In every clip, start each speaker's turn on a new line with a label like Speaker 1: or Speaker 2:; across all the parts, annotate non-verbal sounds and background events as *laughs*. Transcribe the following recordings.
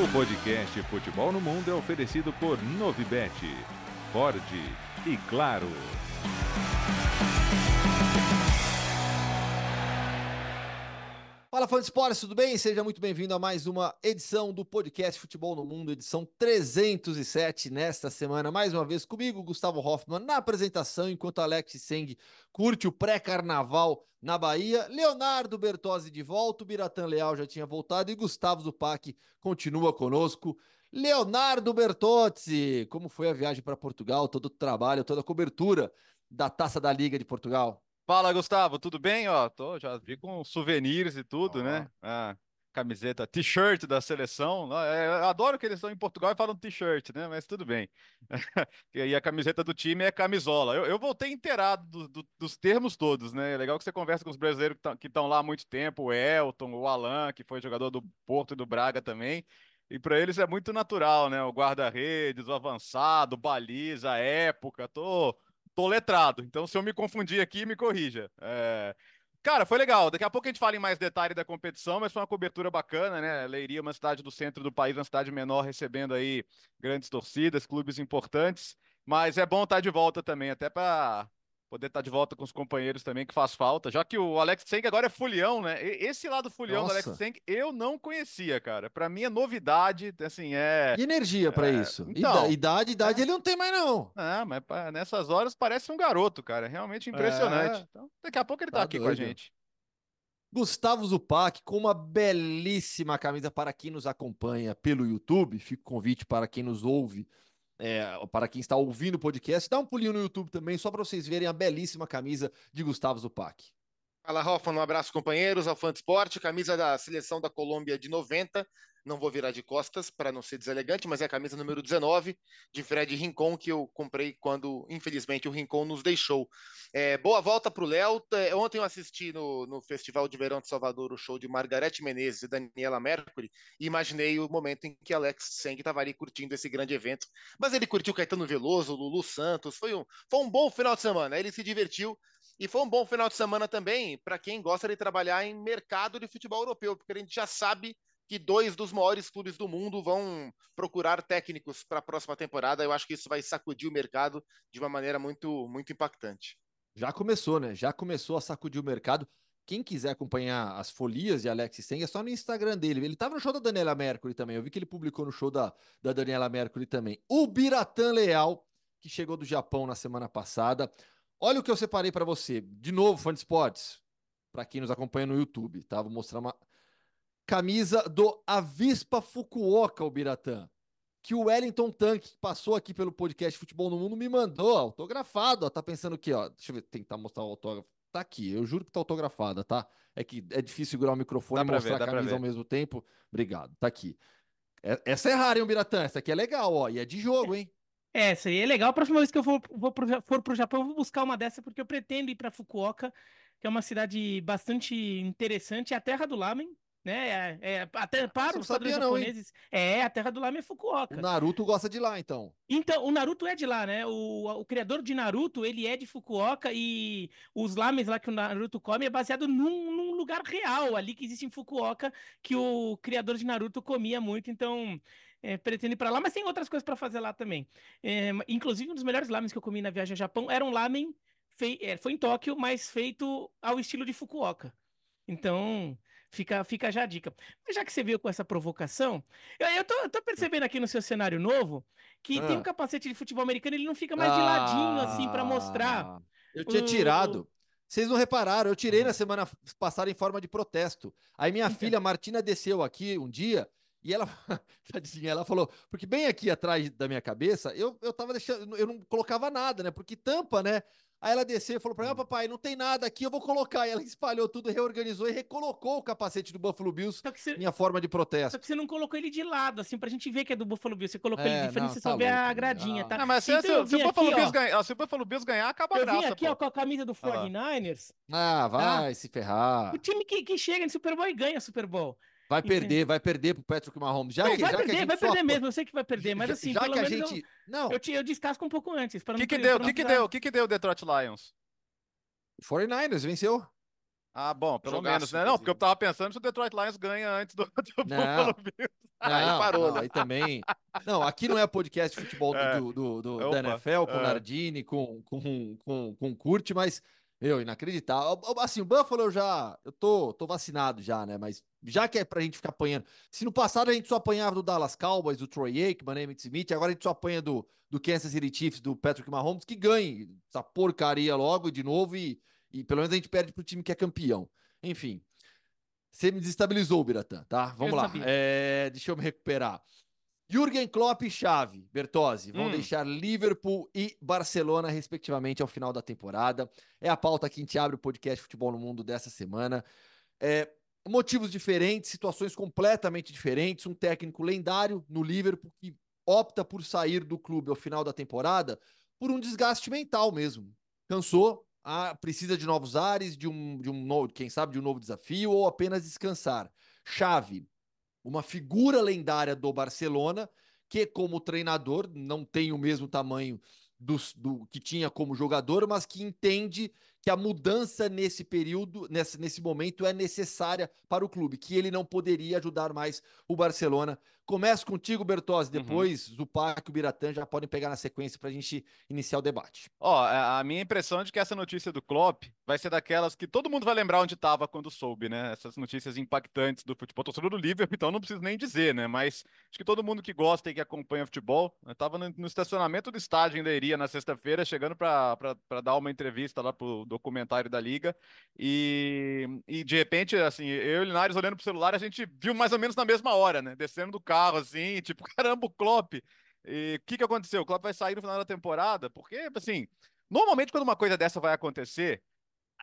Speaker 1: O podcast Futebol no Mundo é oferecido por Novibet, Ford e Claro.
Speaker 2: Fala fã de esportes, tudo bem? Seja muito bem-vindo a mais uma edição do podcast Futebol no Mundo, edição 307 nesta semana. Mais uma vez comigo, Gustavo Hoffman, na apresentação, enquanto Alex Seng curte o pré-carnaval na Bahia. Leonardo Bertozzi de volta, o Biratã Leal já tinha voltado e Gustavo Zupac continua conosco. Leonardo Bertozzi, como foi a viagem para Portugal, todo o trabalho, toda a cobertura da Taça da Liga de Portugal?
Speaker 3: Fala, Gustavo, tudo bem? Ó, tô, já vi com souvenirs e tudo, né? Ah, camiseta, t-shirt da seleção. É, eu adoro que eles estão em Portugal e falam t-shirt, né? Mas tudo bem. *laughs* e a camiseta do time é camisola. Eu, eu voltei inteirado do, do, dos termos todos, né? É legal que você conversa com os brasileiros que estão lá há muito tempo, o Elton, o Alan, que foi jogador do Porto e do Braga também. E para eles é muito natural, né? O guarda-redes, o avançado, baliza, época. Tô tô letrado. Então, se eu me confundir aqui, me corrija. É... Cara, foi legal. Daqui a pouco a gente fala em mais detalhe da competição, mas foi uma cobertura bacana, né? Leiria, uma cidade do centro do país, uma cidade menor, recebendo aí grandes torcidas, clubes importantes. Mas é bom estar de volta também, até para poder estar tá de volta com os companheiros também, que faz falta. Já que o Alex Senk agora é fulião, né? Esse lado fulião Nossa. do Alex Senk eu não conhecia, cara. Para mim é novidade, assim, é...
Speaker 2: E energia para é... isso? Então, idade, idade é... ele não tem mais não.
Speaker 3: Ah, mas nessas horas parece um garoto, cara. É realmente impressionante. É... Então, daqui a pouco ele tá, tá aqui doido. com a gente.
Speaker 2: Gustavo Zupac com uma belíssima camisa para quem nos acompanha pelo YouTube. Fica o convite para quem nos ouve é, para quem está ouvindo o podcast, dá um pulinho no YouTube também, só para vocês verem a belíssima camisa de Gustavo Zupac.
Speaker 4: Fala, Rafa, um abraço, companheiros. Alfante Esporte, camisa da seleção da Colômbia de 90. Não vou virar de costas para não ser deselegante, mas é a camisa número 19 de Fred Rincon, que eu comprei quando, infelizmente, o Rincon nos deixou. É, boa volta para o Léo. É, ontem eu assisti no, no Festival de Verão de Salvador o show de Margarete Menezes e Daniela Mercury e imaginei o momento em que Alex Seng estava ali curtindo esse grande evento. Mas ele curtiu Caetano Veloso, Lulu Santos. Foi um, foi um bom final de semana. Ele se divertiu e foi um bom final de semana também para quem gosta de trabalhar em mercado de futebol europeu, porque a gente já sabe que dois dos maiores clubes do mundo vão procurar técnicos para a próxima temporada. Eu acho que isso vai sacudir o mercado de uma maneira muito, muito impactante.
Speaker 2: Já começou, né? Já começou a sacudir o mercado. Quem quiser acompanhar as folias de Alex Seng é só no Instagram dele. Ele estava no show da Daniela Mercury também. Eu vi que ele publicou no show da, da Daniela Mercury também. O Biratan Leal, que chegou do Japão na semana passada. Olha o que eu separei para você. De novo, fã de esportes. Para quem nos acompanha no YouTube, tá? Vou mostrar uma camisa do Avispa Fukuoka, o Biratã. Que o Wellington Tank, que passou aqui pelo podcast Futebol no Mundo, me mandou autografado. Ó, tá pensando aqui, ó. Deixa eu ver, tentar mostrar o autógrafo. Tá aqui, eu juro que tá autografada, tá? É que é difícil segurar o microfone e mostrar ver, a camisa ao mesmo tempo. Obrigado, tá aqui. É, essa é rara, hein, Biratã? Essa aqui é legal, ó. E é de jogo, hein?
Speaker 5: É, essa aí é legal. A próxima vez que eu for, vou pro, for pro Japão, eu vou buscar uma dessa, porque eu pretendo ir para Fukuoka, que é uma cidade bastante interessante, é a terra do lamen, né? É, é, até para os padrões japoneses. Não, é, a terra do lamen é Fukuoka.
Speaker 2: O Naruto gosta de lá, então.
Speaker 5: Então, o Naruto é de lá, né? O, o criador de Naruto, ele é de Fukuoka e os lamens lá que o Naruto come é baseado num, num lugar real ali que existe em Fukuoka, que o criador de Naruto comia muito, então é, pretendo ir para lá, mas tem outras coisas para fazer lá também. É, inclusive, um dos melhores lamens que eu comi na viagem ao Japão era um lamen, fei é, foi em Tóquio, mas feito ao estilo de Fukuoka. Então, fica, fica já a dica. Mas já que você veio com essa provocação, eu, eu, tô, eu tô percebendo aqui no seu cenário novo que ah. tem um capacete de futebol americano, ele não fica mais de ladinho, assim, para mostrar.
Speaker 2: Ah, eu tinha o... tirado. Vocês não repararam, eu tirei na semana passada em forma de protesto. Aí minha então. filha Martina desceu aqui um dia e ela, *laughs* tadinha, ela falou, porque bem aqui atrás da minha cabeça, eu, eu tava deixando, eu não colocava nada, né? Porque tampa, né? Aí ela desceu e falou para mim, ah, papai, não tem nada aqui, eu vou colocar. E ela espalhou tudo, reorganizou e recolocou o capacete do Buffalo Bills, você, minha forma de protesto.
Speaker 5: Só que você não colocou ele de lado, assim, pra gente ver que é do Buffalo Bills. Você colocou é, ele de frente, você tá só vê a gradinha, ah. tá?
Speaker 3: Não, mas então, se, se, o Buffalo Bills ganhar, se o Buffalo Bills ganhar, acaba a
Speaker 5: eu
Speaker 3: graça,
Speaker 5: Eu vim aqui, pô. ó, com a camisa do 49ers.
Speaker 2: Ah, vai ah, se ferrar.
Speaker 5: O time que, que chega no Super Bowl e ganha Super Bowl.
Speaker 2: Vai perder, vai perder pro Patrick Mahomes. Já
Speaker 5: não,
Speaker 2: que,
Speaker 5: vai
Speaker 2: já
Speaker 5: perder, vai perder mesmo. Eu sei que vai perder, mas assim,
Speaker 2: já que a gente.
Speaker 5: Eu, não. Eu, eu descasco um pouco antes.
Speaker 3: O que, que, deu? O que, que deu? O que, que deu o Detroit Lions?
Speaker 2: 49ers venceu.
Speaker 3: Ah, bom, pelo Jogaço, menos, né? Não, porque eu tava pensando se o Detroit Lions ganha antes do, *laughs* do não.
Speaker 2: Aí parou, não, né? aí também. Não, aqui não é podcast de futebol é. do, do, do da NFL, com é. Nardini, com, com, com, com Curte, mas meu, inacreditável. Assim, o Buffalo eu já. Eu tô, tô vacinado já, né? Mas já que é pra gente ficar apanhando. Se no passado a gente só apanhava do Dallas Cowboys, do Troy Aikman, Emmitt Smith, agora a gente só apanha do, do Kansas City Chiefs, do Patrick Mahomes, que ganhe essa porcaria logo de novo e, e pelo menos a gente perde pro time que é campeão. Enfim. Você me desestabilizou, Biratã, tá? Vamos eu lá. É, deixa eu me recuperar. Jürgen Klopp e Xavi, Bertozzi, vão hum. deixar Liverpool e Barcelona, respectivamente, ao final da temporada. É a pauta que a gente abre o podcast Futebol no Mundo dessa semana. É, motivos diferentes, situações completamente diferentes. Um técnico lendário no Liverpool que opta por sair do clube ao final da temporada por um desgaste mental mesmo. Cansou, ah, precisa de novos ares, de um, de um novo, quem sabe, de um novo desafio ou apenas descansar. Chave, uma figura lendária do Barcelona, que como treinador não tem o mesmo tamanho do, do que tinha como jogador, mas que entende que a mudança nesse período, nesse, nesse momento, é necessária para o clube, que ele não poderia ajudar mais o Barcelona. Começo contigo, Bertozzi, uhum. depois uhum. Zupac e o Biratã já podem pegar na sequência para a gente iniciar o debate.
Speaker 3: Ó, a minha impressão é de que essa notícia do Klopp vai ser daquelas que todo mundo vai lembrar onde estava quando soube, né? Essas notícias impactantes do futebol. Torcedor do Liverpool, então não preciso nem dizer, né? Mas acho que todo mundo que gosta e que acompanha futebol, eu estava no, no, estacionamento do estádio em Leiria na sexta-feira, chegando para dar uma entrevista lá pro documentário da Liga. E, e de repente, assim, eu e o Linares olhando pro celular, a gente viu mais ou menos na mesma hora, né? Descendo do carro, assim, tipo, *laughs* caramba, o Klopp. E o que, que aconteceu? O Klopp vai sair no final da temporada, porque, assim, normalmente quando uma coisa dessa vai acontecer,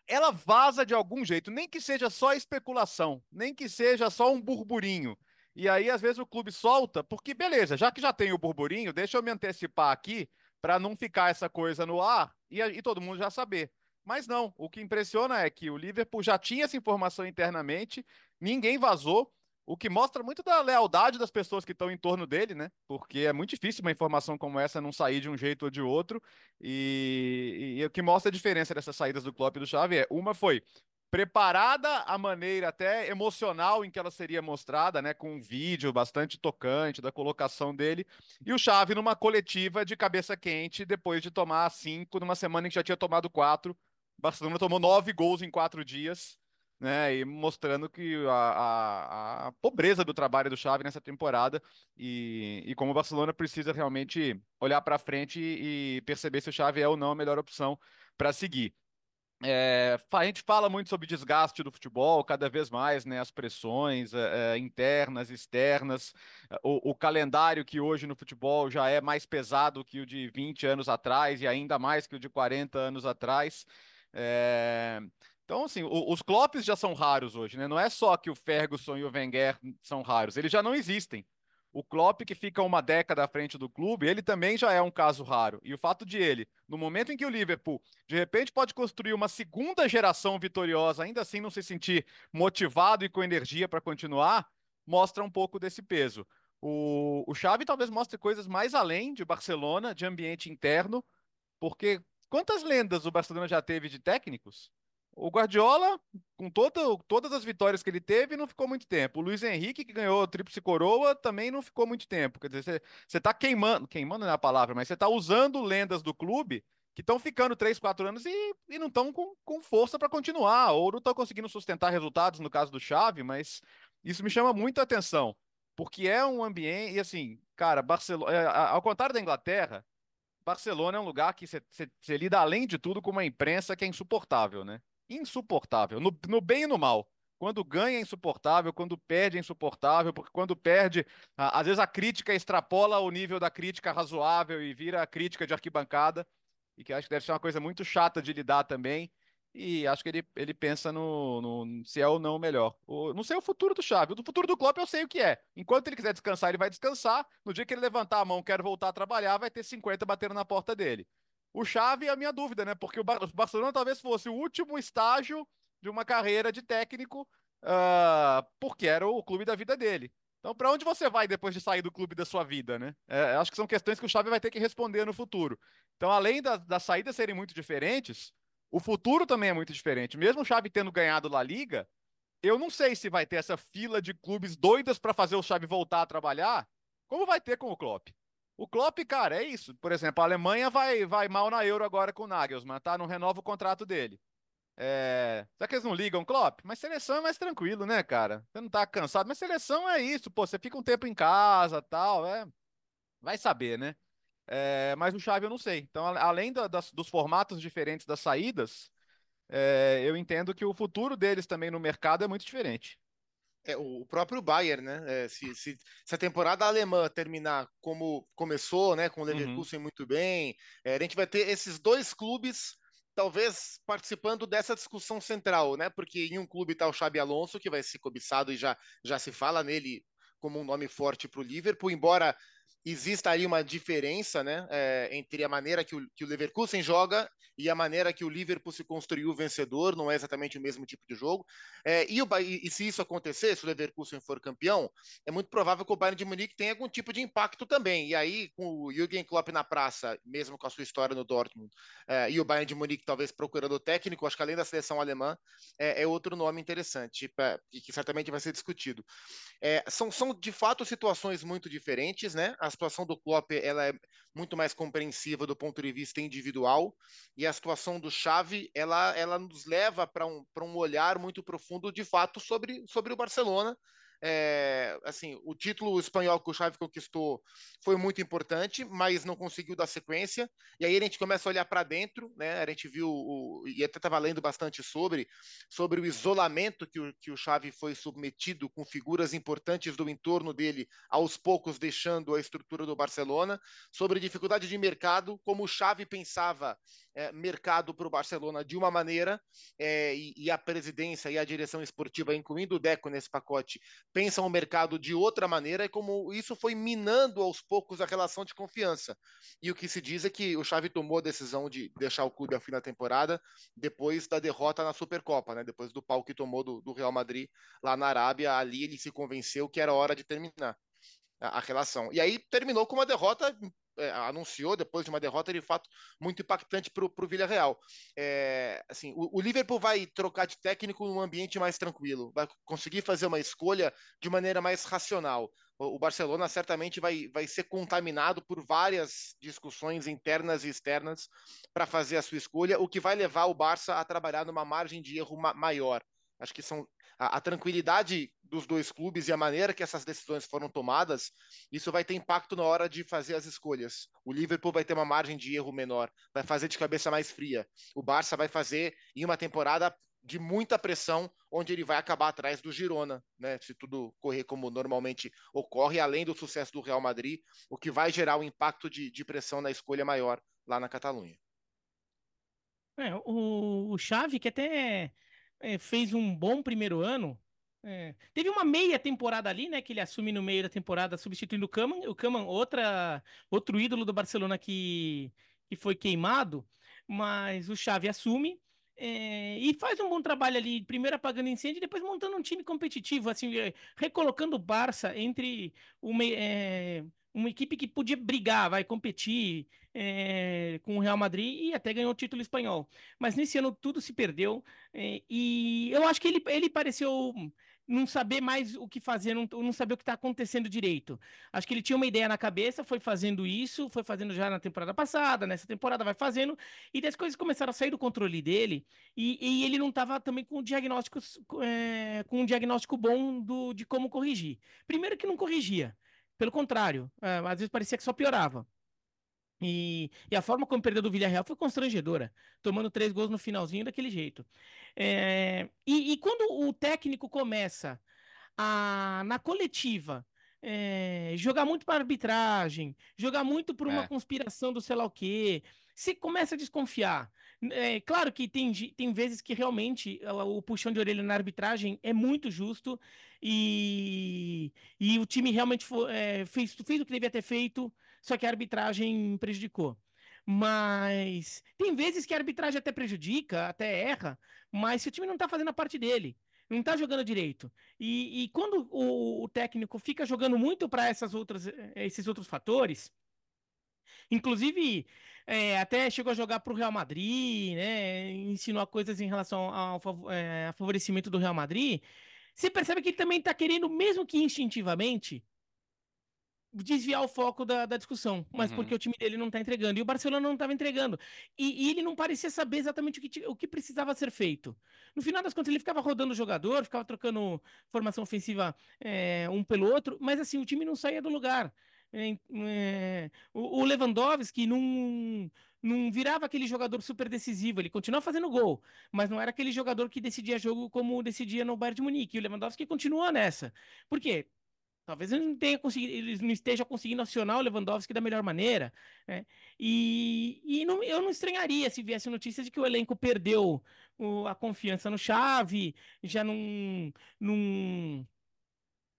Speaker 3: ela vaza de algum jeito, nem que seja só especulação, nem que seja só um burburinho. E aí, às vezes, o clube solta, porque beleza, já que já tem o burburinho, deixa eu me antecipar aqui para não ficar essa coisa no ar e, e todo mundo já saber. Mas não, o que impressiona é que o Liverpool já tinha essa informação internamente, ninguém vazou, o que mostra muito da lealdade das pessoas que estão em torno dele, né? Porque é muito difícil uma informação como essa não sair de um jeito ou de outro. E, e, e o que mostra a diferença dessas saídas do Klopp e do Xavi é, uma foi preparada a maneira até emocional em que ela seria mostrada, né, com um vídeo bastante tocante da colocação dele, e o Xavi numa coletiva de cabeça quente depois de tomar cinco numa semana em que já tinha tomado quatro Barcelona tomou nove gols em quatro dias, né? E mostrando que a, a, a pobreza do trabalho do Xavi nessa temporada e, e como o Barcelona precisa realmente olhar para frente e, perceber se o Xavi é ou não a melhor opção para seguir. É, a gente fala muito sobre desgaste do futebol, cada vez mais, né? As pressões é, é internas, externas, o, o, calendário que hoje no futebol já é mais pesado que o de 20 anos atrás e ainda mais que o de 40 anos atrás. É... Então, assim, os Klopps já são raros hoje, né? Não é só que o Ferguson e o Wenger são raros, eles já não existem. O Klopp, que fica uma década à frente do clube, ele também já é um caso raro. E o fato de ele, no momento em que o Liverpool, de repente, pode construir uma segunda geração vitoriosa, ainda assim não se sentir motivado e com energia para continuar, mostra um pouco desse peso. O, o Xavi talvez mostre coisas mais além de Barcelona, de ambiente interno, porque Quantas lendas o Barcelona já teve de técnicos? O Guardiola, com todo, todas as vitórias que ele teve, não ficou muito tempo. O Luiz Henrique, que ganhou a Tríplice Coroa, também não ficou muito tempo. Quer dizer, você está queimando, queimando não é a palavra, mas você está usando lendas do clube que estão ficando 3, 4 anos e, e não estão com, com força para continuar, ou não estão conseguindo sustentar resultados, no caso do Xavi, mas isso me chama muito a atenção, porque é um ambiente, e assim, cara, Barcelona, é, ao contrário da Inglaterra, Barcelona é um lugar que você lida, além de tudo, com uma imprensa que é insuportável, né? Insuportável, no, no bem e no mal. Quando ganha é insuportável, quando perde é insuportável, porque quando perde, às vezes a crítica extrapola o nível da crítica razoável e vira a crítica de arquibancada, e que acho que deve ser uma coisa muito chata de lidar também e acho que ele, ele pensa no, no se é ou não o melhor. Não sei o futuro do Xavi. O futuro do Klopp eu sei o que é. Enquanto ele quiser descansar, ele vai descansar. No dia que ele levantar a mão, quer voltar a trabalhar, vai ter 50 batendo na porta dele. O Xavi é a minha dúvida, né? Porque o, Bar o Barcelona talvez fosse o último estágio de uma carreira de técnico, uh, porque era o clube da vida dele. Então, para onde você vai depois de sair do clube da sua vida, né? É, acho que são questões que o Xavi vai ter que responder no futuro. Então, além da, das saídas serem muito diferentes, O futuro também é muito diferente. Mesmo o Xavi tendo ganhado La Liga, eu não sei se vai ter essa fila de clubes doidas para fazer o Xavi voltar a trabalhar, como vai ter com o Klopp. O Klopp, cara, é isso. Por exemplo, a Alemanha vai, vai mal na Euro agora com o Nagelsmann, tá? Não renova o contrato dele. É... Será que eles não ligam, Klopp? Mas seleção é mais tranquilo, né, cara? Você não tá cansado, mas seleção é isso, pô. Você fica um tempo em casa tal, é. Vai saber, né? É... Mas o Xavi eu não sei. Então, além da, das, dos formatos diferentes das saídas, é... eu entendo que o futuro deles também no mercado é muito diferente.
Speaker 4: É, o próprio Bayern, né? É, se, se, se, a temporada alemã terminar como começou, né? Com o uhum. Leverkusen uhum. muito bem, é, a gente vai ter esses dois clubes talvez participando dessa discussão central, né? Porque em um clube está o Xabi Alonso, que vai ser cobiçado e já, já se fala nele como um nome forte para o Liverpool, embora exista aí uma diferença né, é, entre a maneira que o, que o Leverkusen joga e a maneira que o Liverpool se construiu vencedor, não é exatamente o mesmo tipo de jogo. É, e, o, e, se isso acontecer, se o Leverkusen for campeão, é muito provável que o Bayern de Munique tenha algum tipo de impacto também. E aí, com o Jürgen Klopp na praça, mesmo com a sua história no Dortmund, é, e o Bayern de Munique talvez procurando o técnico, acho que além da seleção alemã, é, outro nome interessante e que certamente vai ser discutido. São, são, de fato, situações muito diferentes, né? As situação do Klopp ela é muito mais compreensiva do ponto de vista individual. E a situação do Xavi ela, ela nos leva para um, um olhar muito profundo de fato sobre, sobre o Barcelona é, assim, o título espanhol que o Xavi conquistou foi muito importante, mas não conseguiu dar sequência. E aí a gente começa a olhar para dentro, né? A gente viu o, e até estava lendo bastante sobre sobre o isolamento que o, que o Xavi foi submetido com figuras importantes do entorno dele, aos poucos deixando a estrutura do Barcelona, sobre dificuldade de mercado, como o Xavi pensava é, mercado para o Barcelona de uma maneira é, e, e, a presidência e a direção esportiva, incluindo o Deco nesse pacote, pensam o mercado de outra maneira e como isso foi minando aos poucos a relação de confiança. E o que se diz é que o Xavi tomou a decisão de deixar o clube ao fim da temporada depois da derrota na Supercopa, né? depois do pau que tomou do, do Real Madrid lá na Arábia, ali ele se convenceu que era hora de terminar a, relação. E aí terminou com uma derrota é, anunciou depois de uma derrota de fato muito impactante para o Villarreal. É, assim, o, o, Liverpool vai trocar de técnico num ambiente mais tranquilo, vai conseguir fazer uma escolha de maneira mais racional. O, o Barcelona certamente vai, vai ser contaminado por várias discussões internas e externas para fazer a sua escolha, o que vai levar o Barça a trabalhar numa margem de erro ma maior. Acho que são a, a, tranquilidade dos dois clubes e a maneira que essas decisões foram tomadas, isso vai ter impacto na hora de fazer as escolhas. O Liverpool vai ter uma margem de erro menor, vai fazer de cabeça mais fria. O Barça vai fazer em uma temporada de muita pressão, onde ele vai acabar atrás do Girona, né? Se tudo correr como normalmente ocorre, além do sucesso do Real Madrid, o que vai gerar um impacto de, de pressão na escolha maior lá na Catalunha.
Speaker 5: É, o, o Xavi, que até é, fez um bom primeiro ano. É, teve uma meia temporada ali, né? Que ele assume no meio da temporada, substituindo o Kaman. O Kaman, outra, outro ídolo do Barcelona que, que foi queimado, mas o Xavi assume. É, e faz um bom trabalho ali, primeiro apagando incêndio, depois montando um time competitivo, assim, é, recolocando o Barça entre uma, é, uma equipe que podia brigar, vai competir é, com o Real Madrid e até ganhou o título espanhol. Mas nesse ano tudo se perdeu é, e eu acho que ele, ele pareceu não saber mais o que fazer, não, não saber o que está acontecendo direito. Acho que ele tinha uma ideia na cabeça, foi fazendo isso, foi fazendo já na temporada passada, nessa temporada vai fazendo, e as coisas começaram a sair do controle dele, e, e ele não estava também com diagnósticos, é, com um diagnóstico bom do, de como corrigir. Primeiro que não corrigia. Pelo contrário, é, às vezes parecia que só piorava. E, e, a forma como perdeu do Villarreal foi constrangedora, tomando três gols no finalzinho daquele jeito. É, e, e, quando o técnico começa a, na coletiva, é, jogar muito para arbitragem, jogar muito por uma é. conspiração do sei lá o quê, você começa a desconfiar. É, claro que tem, tem vezes que realmente o, o puxão de orelha na arbitragem é muito justo e, e o time realmente foi, é, fez, fez o que devia ter feito, só que a arbitragem prejudicou. Mas tem vezes que a arbitragem até prejudica, até erra, mas se o time não tá fazendo a parte dele, não tá jogando direito. E, e quando o, o, técnico fica jogando muito para essas outras, esses outros fatores, Inclusive, é, até chegou a jogar para o Real Madrid, né? Ensinou coisas em relação ao, é, favorecimento do Real Madrid. Você percebe que ele também está querendo, mesmo que instintivamente, desviar o foco da, da discussão, mas uhum. porque o time dele não está entregando. E o Barcelona não estava entregando. E, e, ele não parecia saber exatamente o que, o que precisava ser feito. No final das contas, ele ficava rodando o jogador, ficava trocando formação ofensiva é, um pelo outro, mas assim, o time não saía do lugar. É, é, o, o Lewandowski não, não virava aquele jogador super decisivo, ele continuava fazendo gol, mas não era aquele jogador que decidia jogo como decidia no Bayern de Munique. E o Lewandowski continuou nessa. Por quê? Talvez ele não, tenha conseguido, não esteja conseguindo acionar o Lewandowski da melhor maneira. Né? E, e não, eu não estranharia se viesse notícias de que o elenco perdeu o, a confiança no Chave, já não. não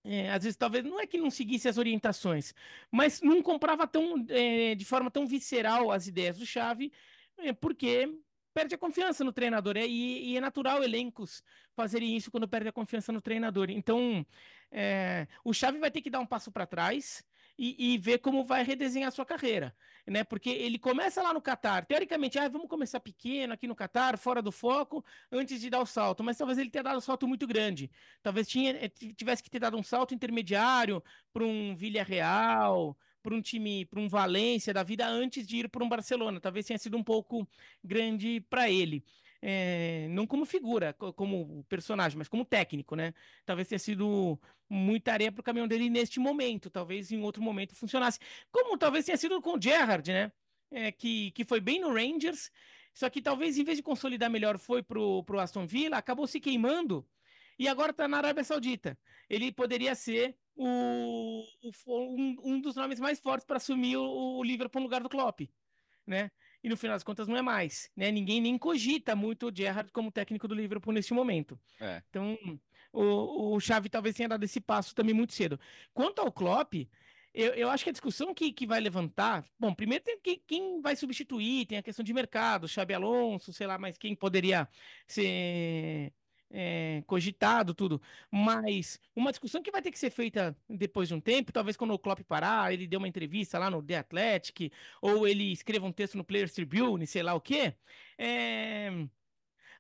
Speaker 5: é, às vezes, talvez, não é que não seguisse as orientações, mas não comprava tão, é, de forma tão visceral as ideias do Chave, é, porque perde a confiança no treinador. É, e, e, é natural elencos fazerem isso quando perde a confiança no treinador. Então, é, o Xavi vai ter que dar um passo para trás e, e, ver como vai redesenhar a sua carreira, né? Porque ele começa lá no Catar, teoricamente, ah, vamos começar pequeno aqui no Catar, fora do foco, antes de dar o salto, mas talvez ele tenha dado um salto muito grande. Talvez tinha, eh, tivesse que ter dado um salto intermediário para um Villarreal, para um time, para um Valência da vida antes de ir para um Barcelona. Talvez tenha sido um pouco grande para ele é, não como figura, como personagem, mas como técnico, né? Talvez tenha sido muita areia para o caminhão dele neste momento, talvez em outro momento funcionasse. Como talvez tenha sido com o Gerrard, né? É, que, que foi bem no Rangers, só que talvez em vez de consolidar melhor foi pro, pro Aston Villa, acabou se queimando e agora está na Arábia Saudita. Ele poderia ser o, o um, um, dos nomes mais fortes para assumir o, o Liverpool no lugar do Klopp, né? e no final das contas não é mais, né? Ninguém nem cogita muito o Gerrard como técnico do Liverpool neste momento. É. Então, o, o Xavi talvez tenha dado esse passo também muito cedo. Quanto ao Klopp, eu, eu acho que a discussão que, que vai levantar, bom, primeiro tem quem, quem vai substituir, tem a questão de mercado, Xabi Alonso, sei lá, mas quem poderia ser é, cogitado, tudo. Mas uma discussão que vai ter que ser feita depois de um tempo, talvez quando o Klopp parar, ele dê uma entrevista lá no The Athletic, ou ele escreva um texto no Players Tribune, sei lá o quê. É...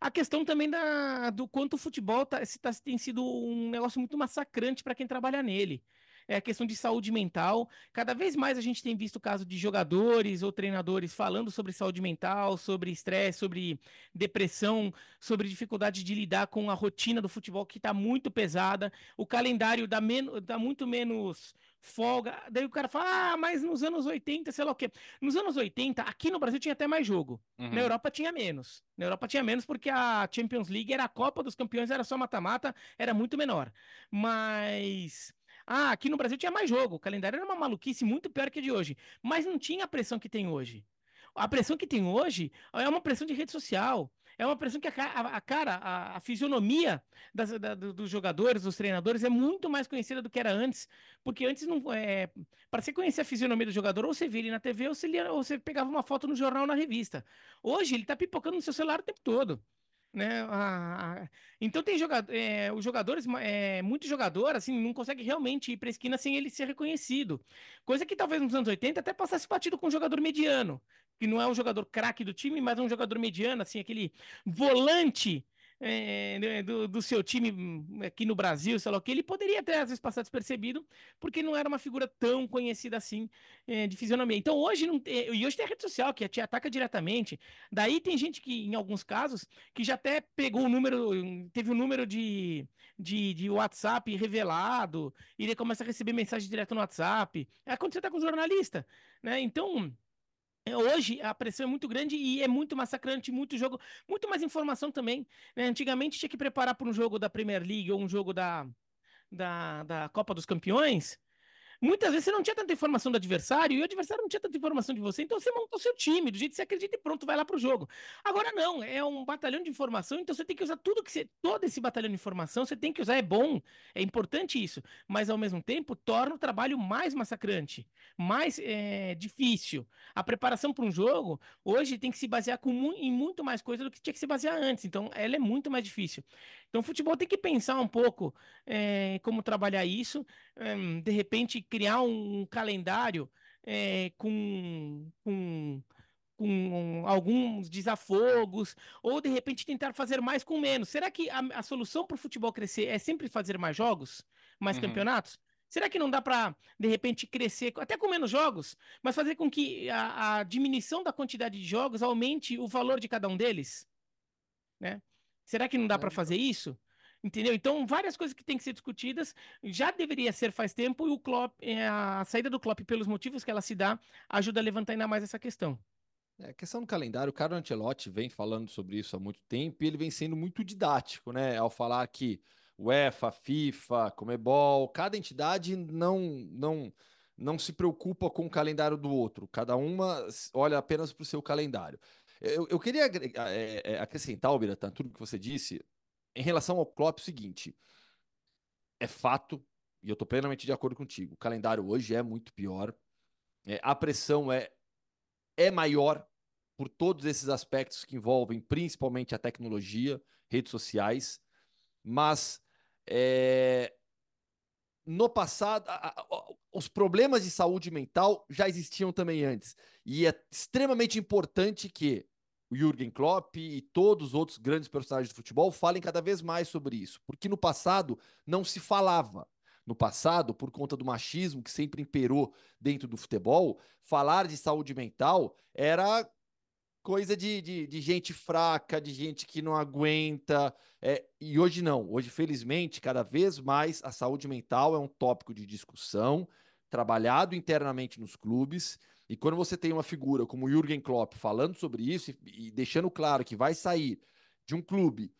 Speaker 5: A questão também da, do quanto o futebol tá, tá, tem sido um negócio muito massacrante para quem trabalha nele é a questão de saúde mental. Cada vez mais a gente tem visto casos de jogadores ou treinadores falando sobre saúde mental, sobre estresse, sobre depressão, sobre dificuldade de lidar com a rotina do futebol que está muito pesada. O calendário dá, menos, dá muito menos folga. Daí o cara fala, ah, mas nos anos 80, sei lá o quê. Nos anos 80, aqui no Brasil tinha até mais jogo. Uhum. Na Europa tinha menos. Na Europa tinha menos porque a Champions League era a Copa dos Campeões, era só mata-mata, era muito menor. Mas ah, aqui no Brasil tinha mais jogo, o calendário era uma maluquice muito pior que a de hoje, mas não tinha a pressão que tem hoje. A pressão que tem hoje é uma pressão de rede social. É uma pressão que a, a, a cara, a, a fisionomia das, da, dos jogadores, dos treinadores é muito mais conhecida do que era antes. Porque antes não. É, para você conhecer a fisionomia do jogador, ou você via ele na TV, ou você, lia, ou você pegava uma foto no jornal na revista. Hoje ele está pipocando no seu celular o tempo todo. Né? Então tem jogador, é, os jogadores, é, muito jogador, assim, não consegue realmente ir para a esquina sem ele ser reconhecido. Coisa que talvez nos anos 80 até passasse batido com um jogador mediano, que não é um jogador craque do time, mas é um jogador mediano, assim, aquele volante é, né, do, do, seu time hum, aqui no Brasil, sei lá o que, ele poderia até às vezes passar despercebido, porque não era uma figura tão conhecida assim é, de fisionomia. Então hoje não tem, e hoje tem a rede social que te ataca diretamente. Daí tem gente que, em alguns casos, que já até pegou o número, teve o um número de, de, de WhatsApp revelado, e ele começa a receber mensagem direto no WhatsApp. É quando você tá com jornalista, né? Então. É, hoje a pressão é muito grande e é muito massacrante, muito jogo, muito mais informação também. Né? Antigamente tinha que preparar para um jogo da Premier League ou um jogo da, da, da Copa dos Campeões. Muitas vezes você não tinha tanta informação do adversário e o adversário não tinha tanta informação de você, então você monta o seu time, do jeito que você acredita e pronto, vai lá pro jogo. Agora não, é um batalhão de informação, então você tem que usar tudo que você. Todo esse batalhão de informação você tem que usar, é bom, é importante isso, mas ao mesmo tempo torna o trabalho mais massacrante, mais é, difícil. A preparação para um jogo hoje tem que se basear com, em muito mais coisa do que tinha que se basear antes, então ela é muito mais difícil. Então o futebol tem que pensar um pouco é, como trabalhar isso, é, de repente criar um, calendário é, com, com, com alguns desafogos, ou de repente tentar fazer mais com menos. Será que a, a solução para o futebol crescer é sempre fazer mais jogos, mais
Speaker 3: Uhum.
Speaker 5: campeonatos? Será que não dá para, de repente, crescer até com menos jogos, mas fazer com que a, a diminuição da quantidade de jogos aumente o valor de cada um deles? Né? Será que não dá para fazer isso? Entendeu? Então, várias coisas que têm que ser discutidas já deveria ser faz tempo e o Klopp, é, a saída do Klopp pelos motivos que ela se dá ajuda a levantar ainda mais essa questão.
Speaker 2: É, questão do calendário, o Carlo Ancelotti vem falando sobre isso há muito tempo e ele vem sendo muito didático, né? Ao falar que UEFA, FIFA, Comebol, cada entidade não, não, não se preocupa com o calendário do outro, cada uma olha apenas para o seu calendário. Eu, eu queria é, é, acrescentar, Biratan, tudo que você disse, em relação ao Klopp, o seguinte: é fato, e eu estou plenamente de acordo contigo, o calendário hoje é muito pior, é, a pressão é é maior por todos esses aspectos que envolvem principalmente a tecnologia, redes sociais, mas é, no passado, a- a- os problemas de saúde mental já existiam também antes. E é extremamente importante que o Jürgen Klopp e todos os outros grandes personagens do futebol falem cada vez mais sobre isso, porque no passado não se falava. No passado, por conta do machismo que sempre imperou dentro do futebol, falar de saúde mental era coisa de, de, de gente fraca, de gente que não aguenta. é, e hoje não. Hoje, felizmente, cada vez mais a saúde mental é um tópico de discussão, trabalhado internamente nos clubes. E quando você tem uma figura como o Jürgen Klopp falando sobre isso e, e deixando claro que vai sair de um clube